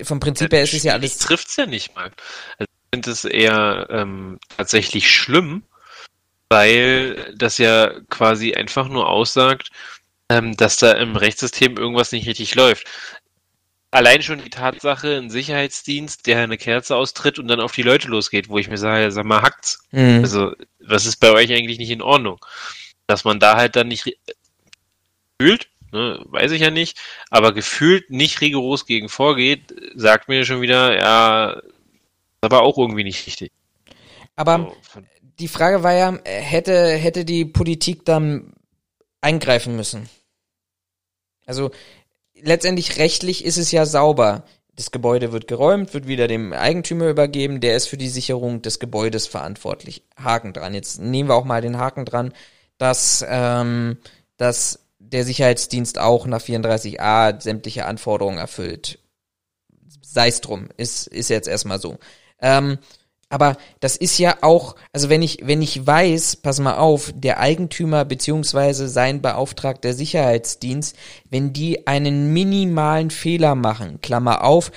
vom Prinzip her ist es ja alles. trifft's ja nicht mal. Also, ich finde es eher ähm, tatsächlich schlimm, weil das ja quasi einfach nur aussagt, ähm, dass da im Rechtssystem irgendwas nicht richtig läuft allein schon die Tatsache, ein Sicherheitsdienst, der eine Kerze austritt und dann auf die Leute losgeht, wo ich mir sage, sag mal, hackt's. Mhm. Also, was ist bei euch eigentlich nicht in Ordnung? Dass man da halt dann nicht gefühlt, ne, weiß ich ja nicht, aber gefühlt nicht rigoros gegen vorgeht, sagt mir schon wieder, ja, ist aber auch irgendwie nicht richtig. Aber so, die Frage war ja, hätte, hätte die Politik dann eingreifen müssen? Also letztendlich rechtlich ist es ja sauber. Das Gebäude wird geräumt, wird wieder dem Eigentümer übergeben, der ist für die Sicherung des Gebäudes verantwortlich. Haken dran. Jetzt nehmen wir auch mal den Haken dran, dass, ähm, dass der Sicherheitsdienst auch nach 34a sämtliche Anforderungen erfüllt. Sei es drum, ist, ist jetzt erstmal so. Ähm, aber das ist ja auch, also wenn ich, wenn ich weiß, pass mal auf, der Eigentümer beziehungsweise sein beauftragter Sicherheitsdienst, wenn die einen minimalen Fehler machen, Klammer auf,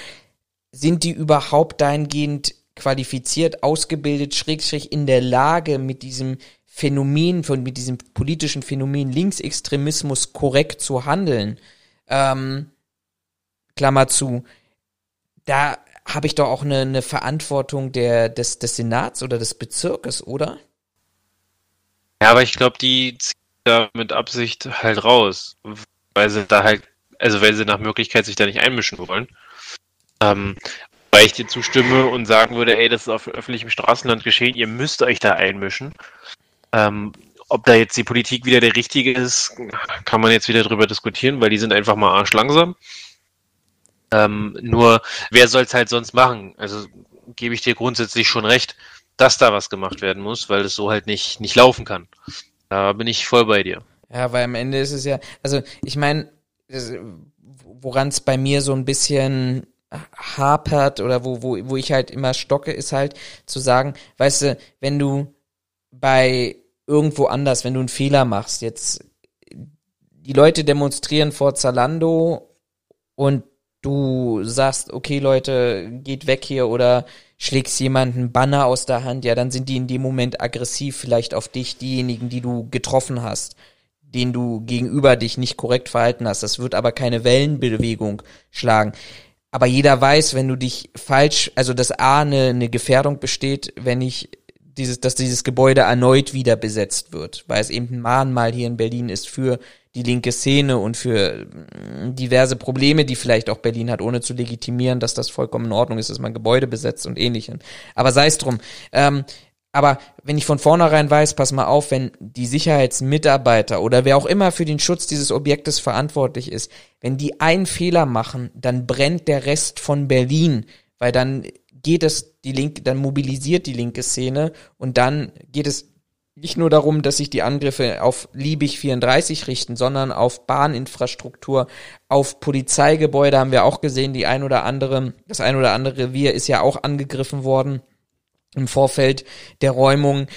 sind die überhaupt dahingehend qualifiziert, ausgebildet, schrägstrich in der Lage, mit diesem Phänomen, von, mit diesem politischen Phänomen Linksextremismus korrekt zu handeln. Ähm, Klammer zu. Da habe ich doch auch eine, eine Verantwortung der, des, des Senats oder des Bezirkes, oder? Ja, aber ich glaube, die ziehen da mit Absicht halt raus, weil sie da halt, also weil sie nach Möglichkeit sich da nicht einmischen wollen. Ähm, weil ich dir zustimme und sagen würde, ey, das ist auf öffentlichem Straßenland geschehen, ihr müsst euch da einmischen. Ähm, ob da jetzt die Politik wieder der richtige ist, kann man jetzt wieder drüber diskutieren, weil die sind einfach mal arschlangsam. Ähm, nur, wer soll es halt sonst machen? Also gebe ich dir grundsätzlich schon recht, dass da was gemacht werden muss, weil es so halt nicht, nicht laufen kann. Da bin ich voll bei dir. Ja, weil am Ende ist es ja, also ich meine, woran es bei mir so ein bisschen hapert oder wo, wo, wo ich halt immer stocke, ist halt zu sagen, weißt du, wenn du bei irgendwo anders, wenn du einen Fehler machst, jetzt die Leute demonstrieren vor Zalando und du sagst, okay Leute, geht weg hier oder schlägst jemanden Banner aus der Hand, ja, dann sind die in dem Moment aggressiv vielleicht auf dich, diejenigen, die du getroffen hast, denen du gegenüber dich nicht korrekt verhalten hast. Das wird aber keine Wellenbewegung schlagen. Aber jeder weiß, wenn du dich falsch, also dass A eine, eine Gefährdung besteht, wenn ich dieses, dass dieses Gebäude erneut wieder besetzt wird, weil es eben ein Mahnmal hier in Berlin ist für die linke Szene und für mm, diverse Probleme, die vielleicht auch Berlin hat, ohne zu legitimieren, dass das vollkommen in Ordnung ist, dass man Gebäude besetzt und ähnlichem. Aber sei es drum. Ähm, aber wenn ich von vornherein weiß, pass mal auf, wenn die Sicherheitsmitarbeiter oder wer auch immer für den Schutz dieses Objektes verantwortlich ist, wenn die einen Fehler machen, dann brennt der Rest von Berlin, weil dann geht es die linke, dann mobilisiert die linke Szene und dann geht es nicht nur darum, dass sich die Angriffe auf Liebig 34 richten, sondern auf Bahninfrastruktur, auf Polizeigebäude haben wir auch gesehen, die ein oder andere, das ein oder andere Revier ist ja auch angegriffen worden im Vorfeld der Räumung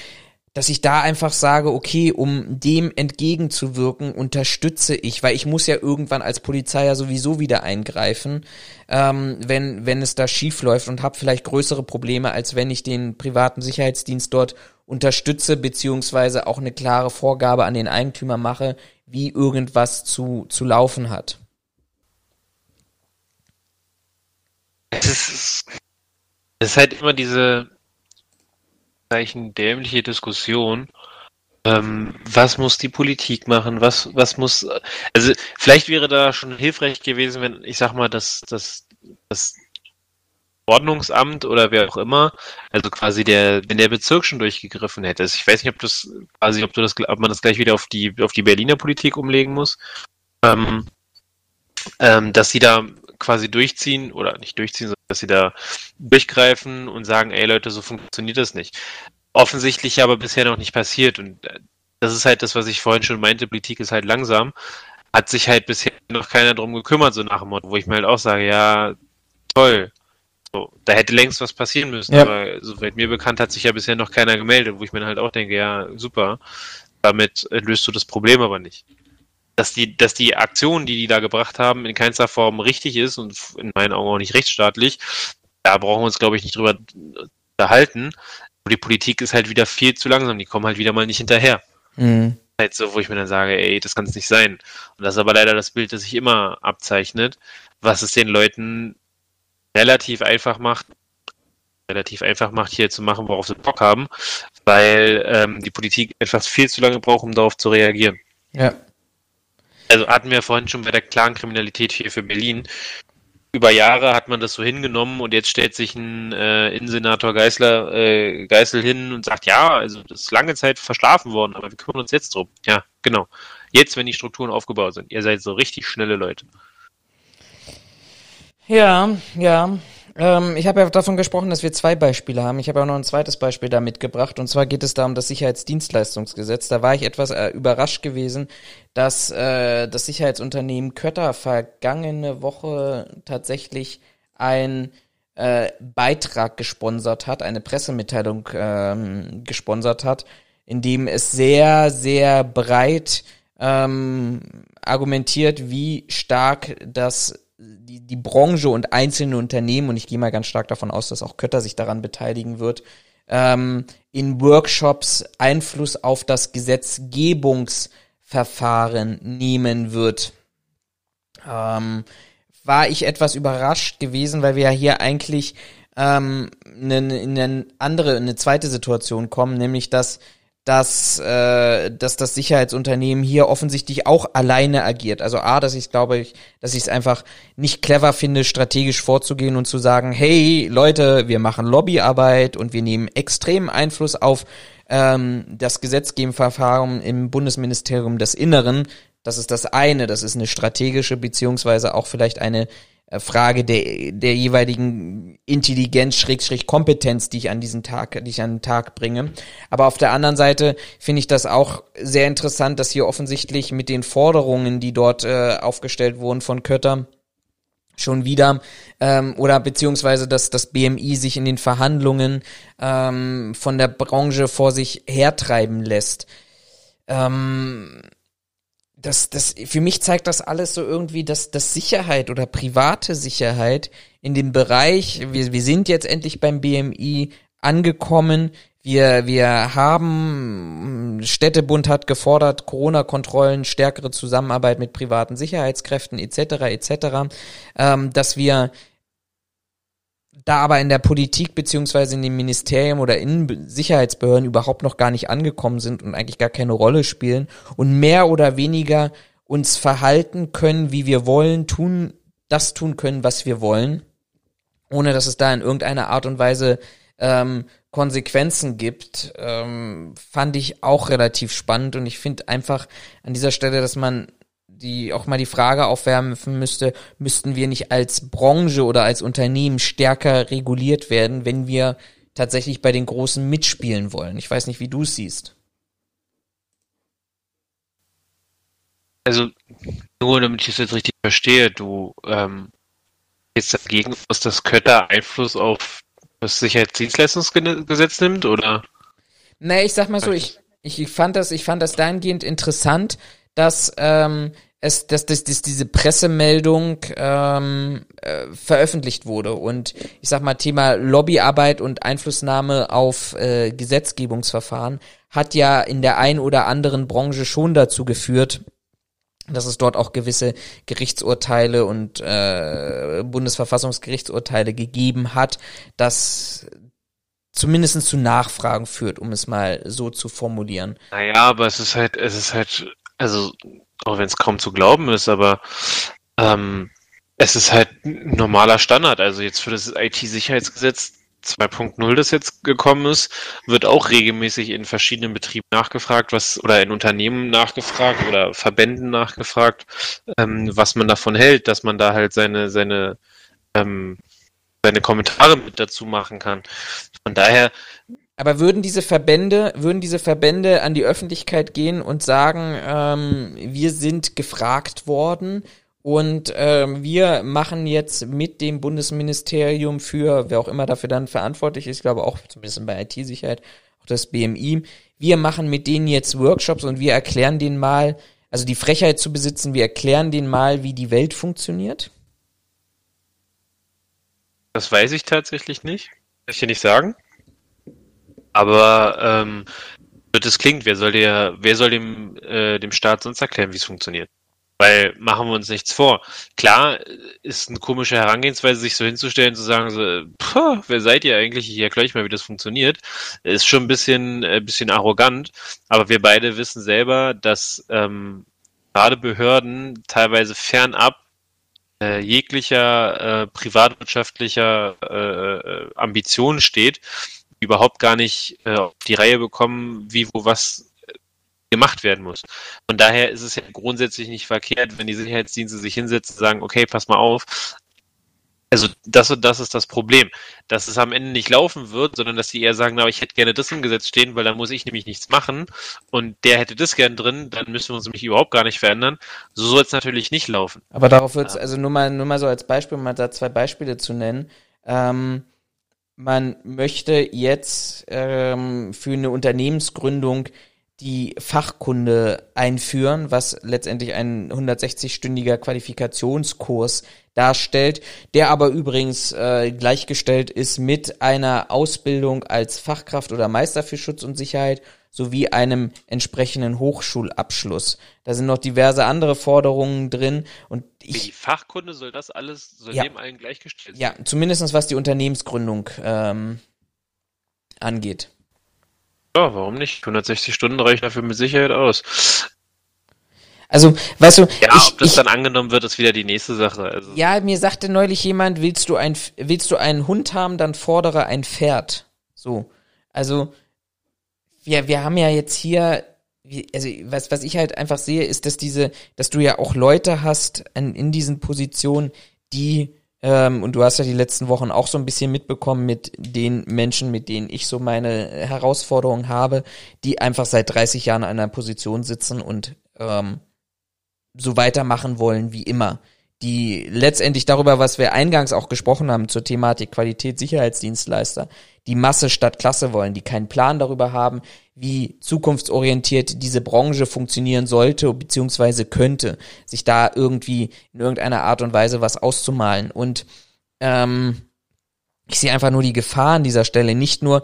dass ich da einfach sage, okay, um dem entgegenzuwirken, unterstütze ich, weil ich muss ja irgendwann als Polizei ja sowieso wieder eingreifen, ähm, wenn, wenn es da schief läuft und habe vielleicht größere Probleme, als wenn ich den privaten Sicherheitsdienst dort unterstütze, beziehungsweise auch eine klare Vorgabe an den Eigentümer mache, wie irgendwas zu, zu laufen hat. Es ist, es ist halt immer diese, dämliche Diskussion. Ähm, was muss die Politik machen? Was, was muss, also vielleicht wäre da schon hilfreich gewesen, wenn, ich sag mal, das, das, das Ordnungsamt oder wer auch immer, also quasi der, wenn der Bezirk schon durchgegriffen hätte. Also ich weiß nicht, ob das quasi, ob du das, ob man das gleich wieder auf die auf die Berliner Politik umlegen muss, ähm, ähm, dass sie da quasi durchziehen oder nicht durchziehen, sondern dass sie da durchgreifen und sagen, ey Leute, so funktioniert das nicht. Offensichtlich aber bisher noch nicht passiert und äh, das ist halt das, was ich vorhin schon meinte, Politik ist halt langsam. Hat sich halt bisher noch keiner drum gekümmert, so nach dem Motto, wo ich mir halt auch sage, ja, toll, so, da hätte längst was passieren müssen, ja. aber soweit mir bekannt hat sich ja bisher noch keiner gemeldet, wo ich mir halt auch denke, ja, super, damit löst du das Problem aber nicht. Dass die, dass die Aktion, die die da gebracht haben, in keinster Form richtig ist und in meinen Augen auch nicht rechtsstaatlich, da brauchen wir uns, glaube ich, nicht drüber unterhalten. Aber die Politik ist halt wieder viel zu langsam, die kommen halt wieder mal nicht hinterher. Mhm. Halt so, wo ich mir dann sage, ey, das kann es nicht sein. Und das ist aber leider das Bild, das sich immer abzeichnet, was es den Leuten relativ einfach macht, relativ einfach macht, hier zu machen, worauf sie Bock haben, weil ähm, die Politik etwas viel zu lange braucht, um darauf zu reagieren. Ja. Also hatten wir vorhin schon bei der klaren Kriminalität hier für Berlin. Über Jahre hat man das so hingenommen und jetzt stellt sich ein äh, Innensenator Geisler, äh, Geisel hin und sagt, ja, also das ist lange Zeit verschlafen worden, aber wir kümmern uns jetzt drum. Ja, genau. Jetzt, wenn die Strukturen aufgebaut sind. Ihr seid so richtig schnelle Leute. Ja, ja. Ähm, ich habe ja davon gesprochen, dass wir zwei Beispiele haben. Ich habe auch noch ein zweites Beispiel da mitgebracht. Und zwar geht es da um das Sicherheitsdienstleistungsgesetz. Da war ich etwas äh, überrascht gewesen, dass äh, das Sicherheitsunternehmen Kötter vergangene Woche tatsächlich ein äh, Beitrag gesponsert hat, eine Pressemitteilung ähm, gesponsert hat, in dem es sehr, sehr breit ähm, argumentiert, wie stark das die, die Branche und einzelne Unternehmen, und ich gehe mal ganz stark davon aus, dass auch Kötter sich daran beteiligen wird, ähm, in Workshops Einfluss auf das Gesetzgebungsverfahren nehmen wird. Ähm, war ich etwas überrascht gewesen, weil wir ja hier eigentlich ähm, in eine andere, eine zweite Situation kommen, nämlich dass dass, äh, dass das Sicherheitsunternehmen hier offensichtlich auch alleine agiert. Also A, dass ich glaube, ich, dass ich es einfach nicht clever finde, strategisch vorzugehen und zu sagen, hey Leute, wir machen Lobbyarbeit und wir nehmen extremen Einfluss auf ähm, das Gesetzgebungsverfahren im Bundesministerium des Inneren. Das ist das eine, das ist eine strategische beziehungsweise auch vielleicht eine Frage der, der jeweiligen Intelligenz, Schrägstrich Kompetenz, die ich an diesen Tag, die ich an den Tag bringe. Aber auf der anderen Seite finde ich das auch sehr interessant, dass hier offensichtlich mit den Forderungen, die dort äh, aufgestellt wurden von Kötter, schon wieder ähm, oder beziehungsweise dass das BMI sich in den Verhandlungen ähm, von der Branche vor sich hertreiben lässt. Ähm, das, das, für mich zeigt das alles so irgendwie, dass, dass Sicherheit oder private Sicherheit in dem Bereich, wir, wir sind jetzt endlich beim BMI angekommen, wir, wir haben, Städtebund hat gefordert, Corona-Kontrollen, stärkere Zusammenarbeit mit privaten Sicherheitskräften etc. etc., ähm, dass wir da aber in der Politik beziehungsweise in dem Ministerium oder in Sicherheitsbehörden überhaupt noch gar nicht angekommen sind und eigentlich gar keine Rolle spielen und mehr oder weniger uns verhalten können, wie wir wollen, tun, das tun können, was wir wollen, ohne dass es da in irgendeiner Art und Weise ähm, Konsequenzen gibt, ähm, fand ich auch relativ spannend und ich finde einfach an dieser Stelle, dass man die auch mal die Frage aufwerfen müsste, müssten wir nicht als Branche oder als Unternehmen stärker reguliert werden, wenn wir tatsächlich bei den Großen mitspielen wollen? Ich weiß nicht, wie du es siehst. Also, nur damit ich es jetzt richtig verstehe, du ähm, jetzt dagegen, dass das Kötter Einfluss auf das Sicherheitsdienstleistungsgesetz nimmt, oder? Nee, ich sag mal so, ich, ich fand das, ich fand das dahingehend interessant, dass ähm, es, dass, dass, dass diese Pressemeldung ähm, äh, veröffentlicht wurde. Und ich sag mal, Thema Lobbyarbeit und Einflussnahme auf äh, Gesetzgebungsverfahren hat ja in der ein oder anderen Branche schon dazu geführt, dass es dort auch gewisse Gerichtsurteile und äh, Bundesverfassungsgerichtsurteile gegeben hat, das zumindest zu Nachfragen führt, um es mal so zu formulieren. Naja, aber es ist halt, es ist halt, also auch wenn es kaum zu glauben ist, aber ähm, Es ist halt ein normaler Standard. Also jetzt für das IT-Sicherheitsgesetz 2.0, das jetzt gekommen ist, wird auch regelmäßig in verschiedenen Betrieben nachgefragt, was oder in Unternehmen nachgefragt oder Verbänden nachgefragt, ähm, was man davon hält, dass man da halt seine seine ähm, seine Kommentare mit dazu machen kann. Von daher. Aber würden diese Verbände, würden diese Verbände an die Öffentlichkeit gehen und sagen, ähm, wir sind gefragt worden und ähm, wir machen jetzt mit dem Bundesministerium für, wer auch immer dafür dann verantwortlich ist, ich glaube auch zumindest bei IT-Sicherheit, auch das BMI, wir machen mit denen jetzt Workshops und wir erklären denen mal, also die Frechheit zu besitzen, wir erklären denen mal, wie die Welt funktioniert? Das weiß ich tatsächlich nicht. Kann ich dir nicht sagen. Aber ähm, das klingt, wer soll der, wer soll dem, äh, dem Staat sonst erklären, wie es funktioniert? Weil machen wir uns nichts vor. Klar ist eine komische Herangehensweise, sich so hinzustellen, zu sagen, so, puh, wer seid ihr eigentlich? Ich erkläre euch mal, wie das funktioniert. Ist schon ein bisschen, äh, bisschen arrogant. Aber wir beide wissen selber, dass ähm, gerade Behörden teilweise fernab äh, jeglicher äh, privatwirtschaftlicher äh, äh, Ambition steht, überhaupt gar nicht äh, auf die Reihe bekommen, wie, wo, was gemacht werden muss. Von daher ist es ja grundsätzlich nicht verkehrt, wenn die Sicherheitsdienste sich hinsetzen und sagen, okay, pass mal auf. Also das und das ist das Problem, dass es am Ende nicht laufen wird, sondern dass sie eher sagen, na, ich hätte gerne das im Gesetz stehen, weil dann muss ich nämlich nichts machen und der hätte das gern drin, dann müssen wir uns nämlich überhaupt gar nicht verändern. So soll es natürlich nicht laufen. Aber darauf wird es, also nur mal, nur mal so als Beispiel, um mal da zwei Beispiele zu nennen. Ähm, man möchte jetzt ähm, für eine Unternehmensgründung die Fachkunde einführen, was letztendlich ein 160-stündiger Qualifikationskurs darstellt, der aber übrigens äh, gleichgestellt ist mit einer Ausbildung als Fachkraft oder Meister für Schutz und Sicherheit sowie einem entsprechenden Hochschulabschluss. Da sind noch diverse andere Forderungen drin und ich, die Fachkunde soll das alles, soll ja, dem allen gleichgestellt sein? Ja, zumindestens was die Unternehmensgründung ähm, angeht. Ja, warum nicht? 160 Stunden reichen dafür mit Sicherheit aus. Also, weißt du, ja, ich, ob das ich, dann angenommen wird, ist wieder die nächste Sache. Also. Ja, mir sagte neulich jemand, willst du ein, willst du einen Hund haben, dann fordere ein Pferd. So, also wir, wir haben ja jetzt hier, also was, was ich halt einfach sehe, ist, dass diese, dass du ja auch Leute hast in, in diesen Positionen, die ähm, und du hast ja die letzten Wochen auch so ein bisschen mitbekommen mit den Menschen, mit denen ich so meine Herausforderungen habe, die einfach seit 30 Jahren an einer Position sitzen und ähm, so weitermachen wollen wie immer. Die letztendlich darüber, was wir eingangs auch gesprochen haben zur Thematik Qualität Sicherheitsdienstleister, die Masse statt Klasse wollen, die keinen Plan darüber haben, wie zukunftsorientiert diese Branche funktionieren sollte bzw. könnte, sich da irgendwie in irgendeiner Art und Weise was auszumalen. Und ähm, ich sehe einfach nur die Gefahr an dieser Stelle, nicht nur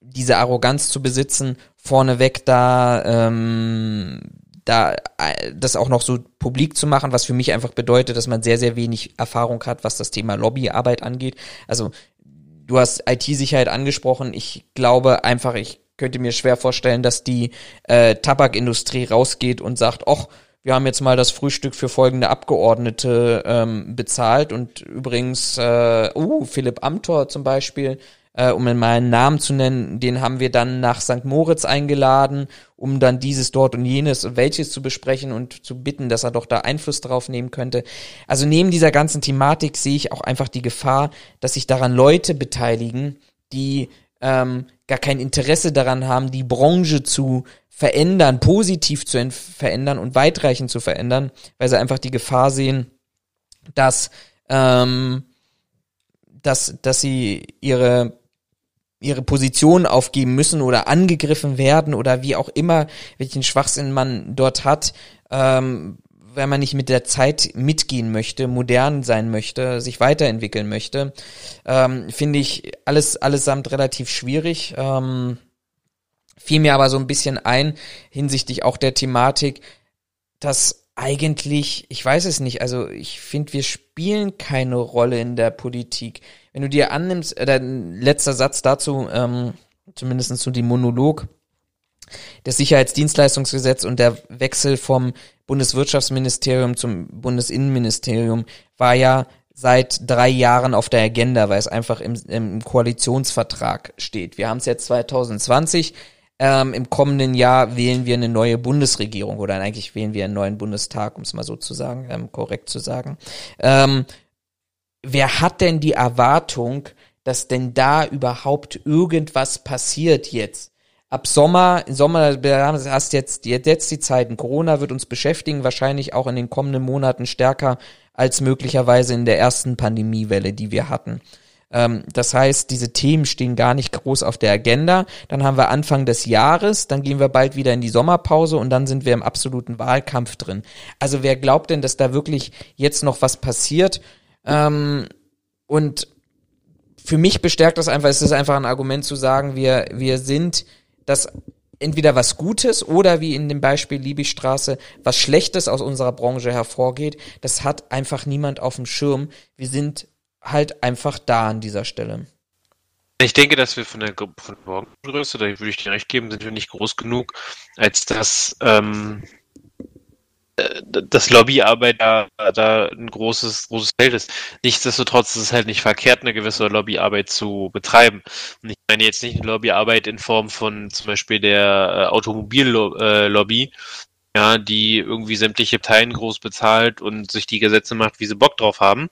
diese Arroganz zu besitzen, vorneweg da ähm, da äh, das auch noch so publik zu machen, was für mich einfach bedeutet, dass man sehr, sehr wenig Erfahrung hat, was das Thema Lobbyarbeit angeht. Also du hast IT-Sicherheit angesprochen. Ich glaube einfach, ich könnte mir schwer vorstellen, dass die äh, Tabakindustrie rausgeht und sagt, ach, wir haben jetzt mal das Frühstück für folgende Abgeordnete ähm, bezahlt und übrigens, äh, uh, Philipp Amthor zum Beispiel, äh, um mal einen Namen zu nennen, den haben wir dann nach St. Moritz eingeladen, um dann dieses dort und jenes und welches zu besprechen und zu bitten, dass er doch da Einfluss drauf nehmen könnte. Also neben dieser ganzen Thematik sehe ich auch einfach die Gefahr, dass sich daran Leute beteiligen, die ähm, gar kein Interesse daran haben, die Branche zu verändern, positiv zu verändern und weitreichend zu verändern, weil sie einfach die Gefahr sehen, dass ähm, dass dass sie ihre ihre Position aufgeben müssen oder angegriffen werden oder wie auch immer, welchen Schwachsinn man dort hat, ähm, wenn man nicht mit der Zeit mitgehen möchte, modern sein möchte, sich weiterentwickeln möchte, ähm, finde ich alles allesamt relativ schwierig. Ähm, fiel mir aber so ein bisschen ein hinsichtlich auch der Thematik, dass eigentlich, ich weiß es nicht, also ich finde, wir spielen keine Rolle in der Politik wenn du dir annimmst, äh, letzter Satz dazu, ähm, zumindest zu dem Monolog, das Sicherheitsdienstleistungsgesetz und der Wechsel vom Bundeswirtschaftsministerium zum Bundesinnenministerium war ja seit drei Jahren auf der Agenda, weil es einfach im, im Koalitionsvertrag steht. Wir haben es jetzt 2020. Ähm, Im kommenden Jahr wählen wir eine neue Bundesregierung oder eigentlich wählen wir einen neuen Bundestag, um es mal so zu sagen, ähm, korrekt zu sagen. Ähm, wer hat denn die Erwartung, dass denn da überhaupt irgendwas passiert jetzt? Ab Sommer, im Sommer hast jetzt, jetzt die Zeiten. Corona wird uns beschäftigen, wahrscheinlich auch in den kommenden Monaten stärker als möglicherweise in der ersten Pandemiewelle, die wir hatten. Ähm, das heißt, diese Themen stehen gar nicht groß auf der Agenda. Dann haben wir Anfang des Jahres, dann gehen wir bald wieder in die Sommerpause und dann sind wir im absoluten Wahlkampf drin. Also wer glaubt denn, dass da wirklich jetzt noch was passiert? Ähm, und für mich bestärkt das einfach, es ist einfach ein Argument zu sagen, wir, wir sind das entweder was Gutes oder wie in dem Beispiel Liebigstraße was Schlechtes aus unserer Branche hervorgeht. Das hat einfach niemand auf dem Schirm. Wir sind halt einfach da an dieser Stelle. Ich denke, dass wir von der, von der Morgengröße, da würde ich dir recht geben, sind wir nicht groß genug, als dass ähm, äh, dass Lobbyarbeit da, da ein großes, großes Feld ist. Nichtsdestotrotz ist es halt nicht verkehrt, eine gewisse Lobbyarbeit zu betreiben. Und ich meine jetzt nicht Lobbyarbeit in Form von zum Beispiel der äh, Automobillobby, äh, ja, die irgendwie sämtliche Parteien groß bezahlt und sich die Gesetze macht, wie sie Bock drauf haben.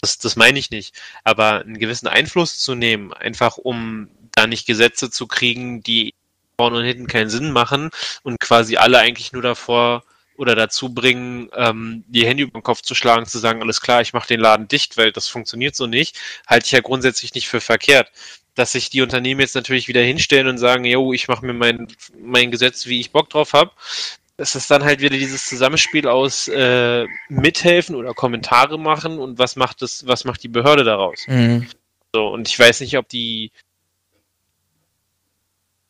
Das, das meine ich nicht. Aber einen gewissen Einfluss zu nehmen, einfach um da nicht Gesetze zu kriegen, die vorne und hinten keinen Sinn machen und quasi alle eigentlich nur davor oder dazu bringen, ähm, die Hände über den Kopf zu schlagen, zu sagen, alles klar, ich mache den Laden dicht, weil das funktioniert so nicht, halte ich ja grundsätzlich nicht für verkehrt. Dass sich die Unternehmen jetzt natürlich wieder hinstellen und sagen, yo, ich mache mir mein, mein Gesetz, wie ich Bock drauf habe. Es ist dann halt wieder dieses Zusammenspiel aus äh, mithelfen oder Kommentare machen und was macht das, was macht die Behörde daraus? Mhm. So, und ich weiß nicht, ob die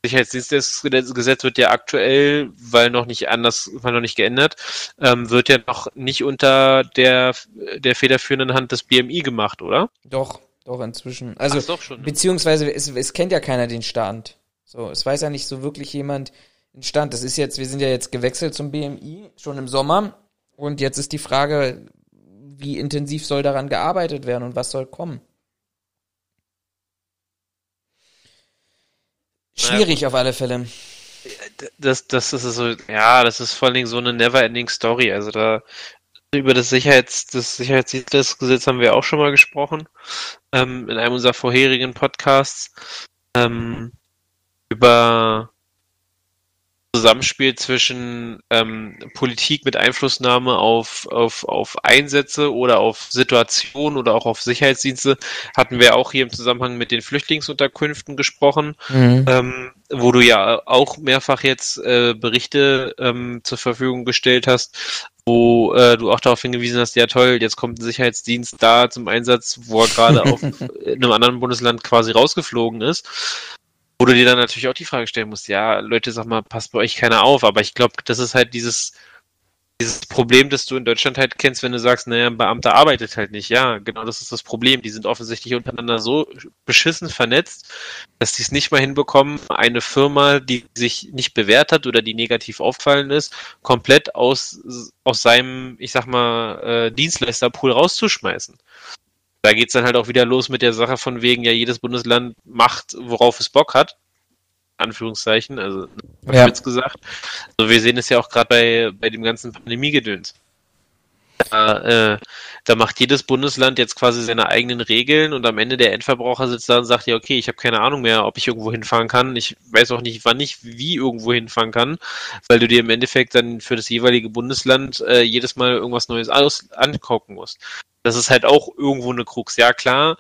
Sicherheitsdienstgesetz wird ja aktuell, weil noch nicht anders, weil noch nicht geändert, ähm, wird ja noch nicht unter der, der federführenden Hand des BMI gemacht, oder? Doch, doch inzwischen. Also, Ach, doch schon, ne? beziehungsweise es, es kennt ja keiner den Stand. So, es weiß ja nicht so wirklich jemand den Stand. Das ist jetzt, wir sind ja jetzt gewechselt zum BMI, schon im Sommer. Und jetzt ist die Frage, wie intensiv soll daran gearbeitet werden und was soll kommen? Schwierig ja. auf alle Fälle. Das, das ist so, ja, das ist vor allen Dingen so eine never-ending Story. Also da über das Sicherheits, das Sicherheitsgesetz haben wir auch schon mal gesprochen ähm, in einem unserer vorherigen Podcasts ähm, über Zusammenspiel zwischen ähm, Politik mit Einflussnahme auf, auf, auf Einsätze oder auf Situationen oder auch auf Sicherheitsdienste hatten wir auch hier im Zusammenhang mit den Flüchtlingsunterkünften gesprochen, mhm. ähm, wo du ja auch mehrfach jetzt äh, Berichte ähm, zur Verfügung gestellt hast, wo äh, du auch darauf hingewiesen hast, ja toll, jetzt kommt ein Sicherheitsdienst da zum Einsatz, wo er gerade auf in einem anderen Bundesland quasi rausgeflogen ist. Wo du dir dann natürlich auch die Frage stellen musst, ja, Leute, sag mal, passt bei euch keiner auf, aber ich glaube, das ist halt dieses, dieses Problem, das du in Deutschland halt kennst, wenn du sagst, naja, ein Beamter arbeitet halt nicht. Ja, genau das ist das Problem. Die sind offensichtlich untereinander so beschissen vernetzt, dass die es nicht mal hinbekommen, eine Firma, die sich nicht bewährt hat oder die negativ auffallen ist, komplett aus, aus seinem, ich sag mal, äh, Dienstleisterpool rauszuschmeißen da geht es dann halt auch wieder los mit der Sache von wegen, ja, jedes Bundesland macht, worauf es Bock hat. Anführungszeichen, also ja. Gesagt. Also wir sehen es ja auch gerade bei, bei dem ganzen Pandemiegedöns. Da, äh, da macht jedes Bundesland jetzt quasi seine eigenen Regeln und am Ende der Endverbraucher sitzt da und sagt, ja, okay, ich habe keine Ahnung mehr, ob ich irgendwo hinfahren kann. Ich weiß auch nicht, wann ich wie irgendwo hinfahren kann, weil du dir im Endeffekt dann für das jeweilige Bundesland äh, jedes Mal irgendwas Neues aus angucken musst das ist halt auch irgendwo eine Krux. Ja, klar,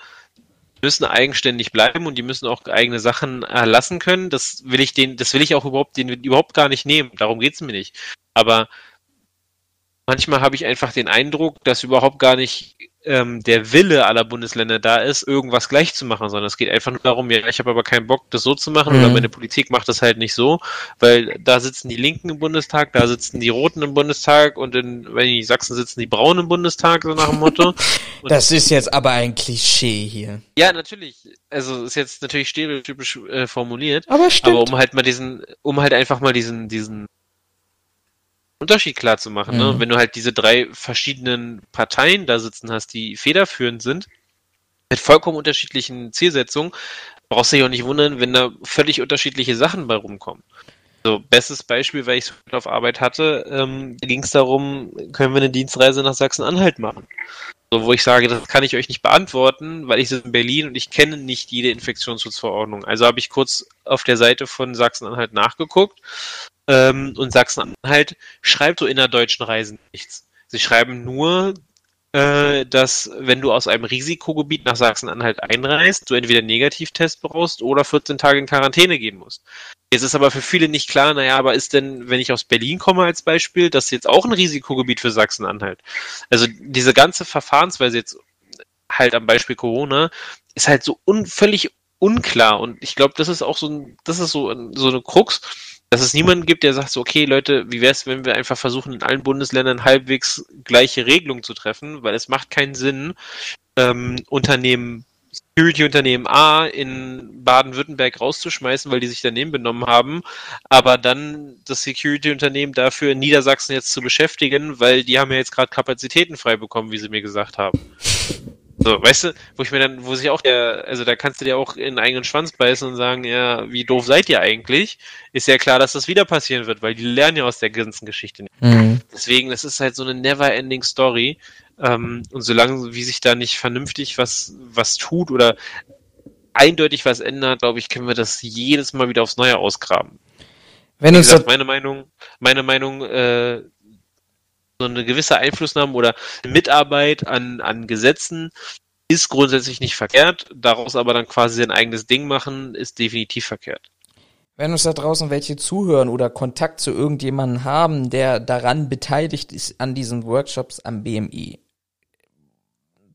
müssen eigenständig bleiben und die müssen auch eigene Sachen erlassen können. Das will ich den, das will ich auch überhaupt, den überhaupt gar nicht nehmen. Darum geht's mir nicht. Aber manchmal habe ich einfach den Eindruck, dass überhaupt gar nicht ähm, der Wille aller Bundesländer da ist, irgendwas gleich zu machen, sondern es geht einfach nur darum, ja, ich habe aber keinen Bock, das so zu machen Mhm. oder meine Politik macht das halt nicht so, weil da sitzen die Linken im Bundestag, da sitzen die Roten im Bundestag und in, wenn ich Sachsen sitzen die Braunen im Bundestag, so nach dem Motto. Und Das ist jetzt aber ein Klischee hier. ja, natürlich. Also ist jetzt natürlich stereotypisch äh, formuliert, Aber stimmt. aber um halt mal diesen, um halt einfach mal diesen, diesen Unterschied klar zu machen, ne? Mhm. Wenn du halt diese drei verschiedenen Parteien da sitzen hast, die federführend sind, mit vollkommen unterschiedlichen Zielsetzungen, brauchst du dich auch nicht wundern, wenn da völlig unterschiedliche Sachen bei rumkommen. So, bestes Beispiel, weil ich es auf Arbeit hatte, ähm, ging es darum, können wir eine Dienstreise nach Sachsen-Anhalt machen? So, wo ich sage, das kann ich euch nicht beantworten, weil ich sitze in Berlin und ich kenne nicht jede Infektionsschutzverordnung. Also habe ich kurz auf der Seite von Sachsen-Anhalt nachgeguckt ähm, und Sachsen-Anhalt schreibt so innerdeutschen Reisen nichts. Sie schreiben nur, äh, dass wenn du aus einem Risikogebiet nach Sachsen-Anhalt einreist, du entweder Negativtest brauchst oder 14 Tage in Quarantäne gehen musst. Jetzt ist aber für viele nicht klar, naja, aber ist denn, wenn ich aus Berlin komme als Beispiel, das jetzt auch ein Risikogebiet für Sachsen-Anhalt? Also diese ganze Verfahrensweise jetzt halt am Beispiel Corona ist halt so un völlig unklar und ich glaube, das ist auch so ein, das ist so, ein- so eine Krux, dass es niemanden gibt, der sagt so, okay, Leute, wie wäre es, wenn wir einfach versuchen, in allen Bundesländern halbwegs gleiche Regelungen zu treffen, weil es macht keinen Sinn, ähm, Unternehmen, Security-Unternehmen A in Baden-Württemberg rauszuschmeißen, weil die sich daneben benommen haben, aber dann das Security-Unternehmen dafür in Niedersachsen jetzt zu beschäftigen, weil die haben ja jetzt gerade Kapazitäten frei bekommen, wie sie mir gesagt haben. So, weißt du, wo ich mir dann, wo sich auch der, also da kannst du dir auch in den eigenen Schwanz beißen und sagen, ja, wie doof seid ihr eigentlich? Ist ja klar, dass das wieder passieren wird, weil die lernen ja aus der ganzen Geschichte nicht. Mhm. Deswegen, das ist halt so eine never-ending Story. Ähm, und solange wie sich da nicht vernünftig was, was tut oder eindeutig was ändert, glaube ich, können wir das jedes Mal wieder aufs Neue ausgraben. Wenn Wie gesagt, meine Meinung, meine Meinung, äh, so eine gewisse Einflussnahme oder Mitarbeit an, an Gesetzen ist grundsätzlich nicht verkehrt. Daraus aber dann quasi sein eigenes Ding machen, ist definitiv verkehrt. wenn uns da draußen welche zuhören oder Kontakt zu irgendjemandem haben, der daran beteiligt ist an diesen Workshops am BMI,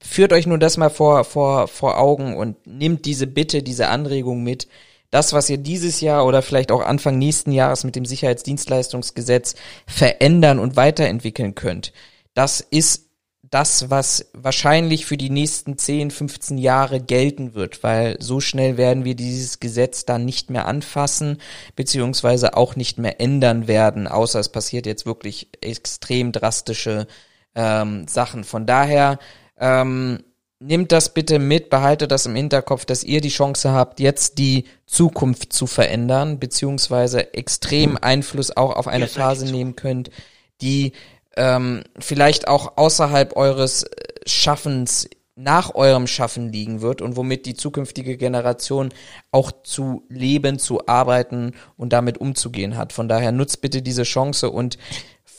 führt euch nur das mal vor, vor, vor Augen und nimmt diese Bitte, diese Anregung mit. Das, was ihr dieses Jahr oder vielleicht auch Anfang nächsten Jahres mit dem Sicherheitsdienstleistungsgesetz verändern und weiterentwickeln könnt, das ist das, was wahrscheinlich für die nächsten 10, 15 Jahre gelten wird, weil so schnell werden wir dieses Gesetz dann nicht mehr anfassen, beziehungsweise auch nicht mehr ändern werden, außer es passiert jetzt wirklich extrem drastische ähm, Sachen. Von daher ähm, nehmt das bitte mit, behaltet das im Hinterkopf, dass ihr die Chance habt, jetzt die Zukunft zu verändern, beziehungsweise extrem Einfluss auch auf eine Phase nehmen könnt, die ähm, vielleicht auch außerhalb eures äh, Schaffens nach eurem Schaffen liegen wird und womit die zukünftige Generation auch zu leben, zu arbeiten und damit umzugehen hat. Von daher nutzt bitte diese Chance und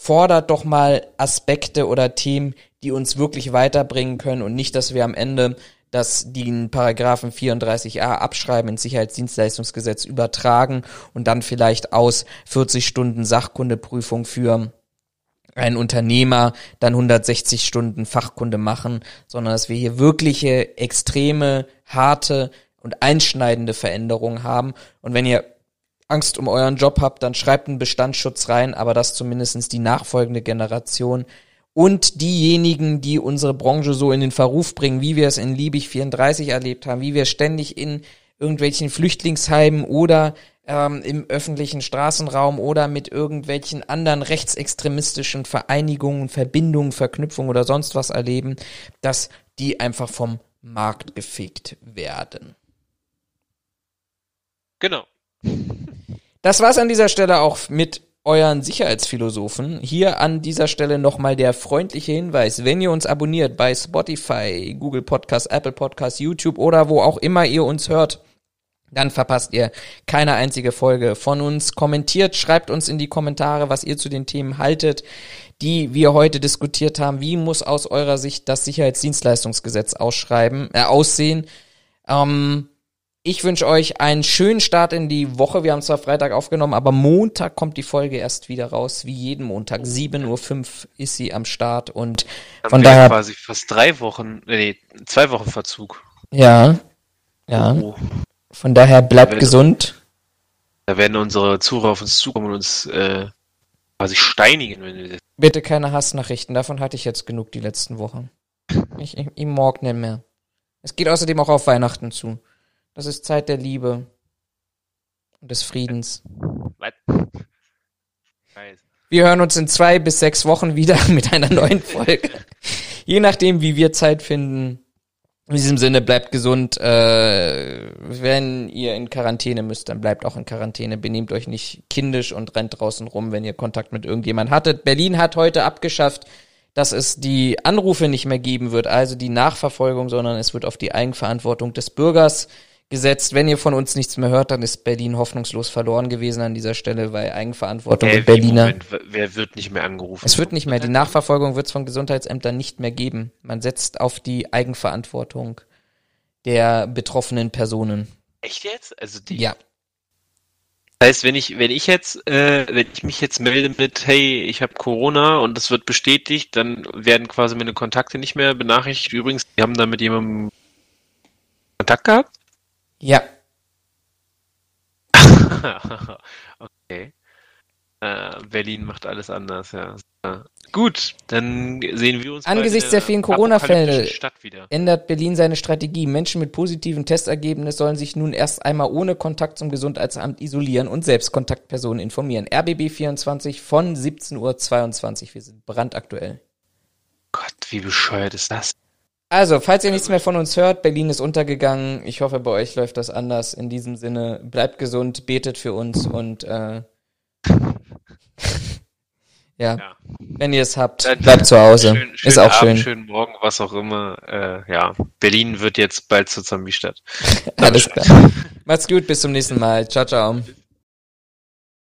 fordert doch mal Aspekte oder Themen, die uns wirklich weiterbringen können und nicht, dass wir am Ende dass die in Paragraphen 34a abschreiben, ins Sicherheitsdienstleistungsgesetz übertragen und dann vielleicht aus 40 Stunden Sachkundeprüfung für ein Unternehmer dann 160 Stunden Fachkunde machen, sondern dass wir hier wirkliche, extreme, harte und einschneidende Veränderungen haben. Und wenn ihr Angst um euren Job habt, dann schreibt einen Bestandsschutz rein, aber das zumindestens die nachfolgende Generation und diejenigen, die unsere Branche so in den Verruf bringen, wie wir es in Liebig 34 erlebt haben, wie wir ständig in irgendwelchen Flüchtlingsheimen oder ähm, im öffentlichen Straßenraum oder mit irgendwelchen anderen rechtsextremistischen Vereinigungen, Verbindungen, Verknüpfungen oder sonst was erleben, dass die einfach vom Markt gefegt werden. Genau. Das war's an dieser Stelle auch mit euren Sicherheitsphilosophen. Hier an dieser Stelle nochmal der freundliche Hinweis, wenn ihr uns abonniert bei Spotify, Google Podcast, Apple Podcast, YouTube oder wo auch immer ihr uns hört, dann verpasst ihr keine einzige Folge von uns. Kommentiert, schreibt uns in die Kommentare, was ihr zu den Themen haltet, die wir heute diskutiert haben. Wie muss aus eurer Sicht das Sicherheitsdienstleistungsgesetz ausschreiben, äh, aussehen? Ähm, Ich wünsche euch einen schönen Start in die Woche. Wir haben zwar Freitag aufgenommen, aber Montag kommt die Folge erst wieder raus, wie jeden Montag. 7.05 Uhr ist sie am Start und Haben von wir daher, quasi fast drei Wochen, nee, zwei Wochen Verzug. ja, ja, Oh, von daher bleibt Wenn- gesund. da werden unsere Zuhörer auf uns zukommen und uns äh, quasi steinigen, wenn wir das. Bitte keine Hassnachrichten, davon hatte ich jetzt genug die letzten Wochen. Ich, ich, ich mag nicht mehr. Es geht außerdem auch auf Weihnachten zu. Das ist Zeit der Liebe und des Friedens. Was? Wir hören uns in zwei bis sechs Wochen wieder mit einer neuen Folge. Je nachdem, wie wir Zeit finden. In diesem Sinne, bleibt gesund. Äh, wenn ihr in Quarantäne müsst, dann bleibt auch in Quarantäne. Benehmt euch nicht kindisch und rennt draußen rum, wenn ihr Kontakt mit irgendjemand hattet. Berlin hat heute abgeschafft, dass es die Anrufe nicht mehr geben wird, also die Nachverfolgung, sondern es wird auf die Eigenverantwortung des Bürgers gesetzt. Wenn ihr von uns nichts mehr hört, dann ist Berlin hoffnungslos verloren gewesen an dieser Stelle, weil Eigenverantwortung Äh, Berliner. Moment, wer wird nicht mehr angerufen? Es wird nicht mehr, die Nachverfolgung wird es von Gesundheitsämtern nicht mehr geben. Man setzt auf die Eigenverantwortung der betroffenen Personen. Echt jetzt? Also die. Ja. Das heißt, wenn ich, wenn ich jetzt, äh, wenn ich mich jetzt melde mit, hey, ich habe Corona und das wird bestätigt, dann werden quasi meine Kontakte nicht mehr benachrichtigt. Übrigens, die haben da mit jemandem Kontakt gehabt? Ja. okay. Äh, Berlin macht alles anders, ja. Gut, dann sehen wir uns Angesichts der vielen Corona-Fälle. Ändert Berlin seine Strategie. Menschen mit positiven Testergebnis sollen sich nun erst einmal ohne Kontakt zum Gesundheitsamt isolieren und selbst Kontaktpersonen informieren. RBB 24 von 17.22 Uhr. Wir sind brandaktuell. Gott, wie bescheuert ist das? Also, falls ihr nichts mehr von uns hört, Berlin ist untergegangen. Ich hoffe, bei euch läuft das anders. In diesem Sinne, bleibt gesund, betet für uns und äh, ja, Ja. wenn ihr es habt, bleibt zu Hause. Schön, ist schönen auch Abend, schön. schönen Morgen, was auch immer. Äh, ja, Berlin wird jetzt bald zur Zombie-Stadt. Alles klar. Macht's gut, bis zum nächsten Mal. Ciao, ciao.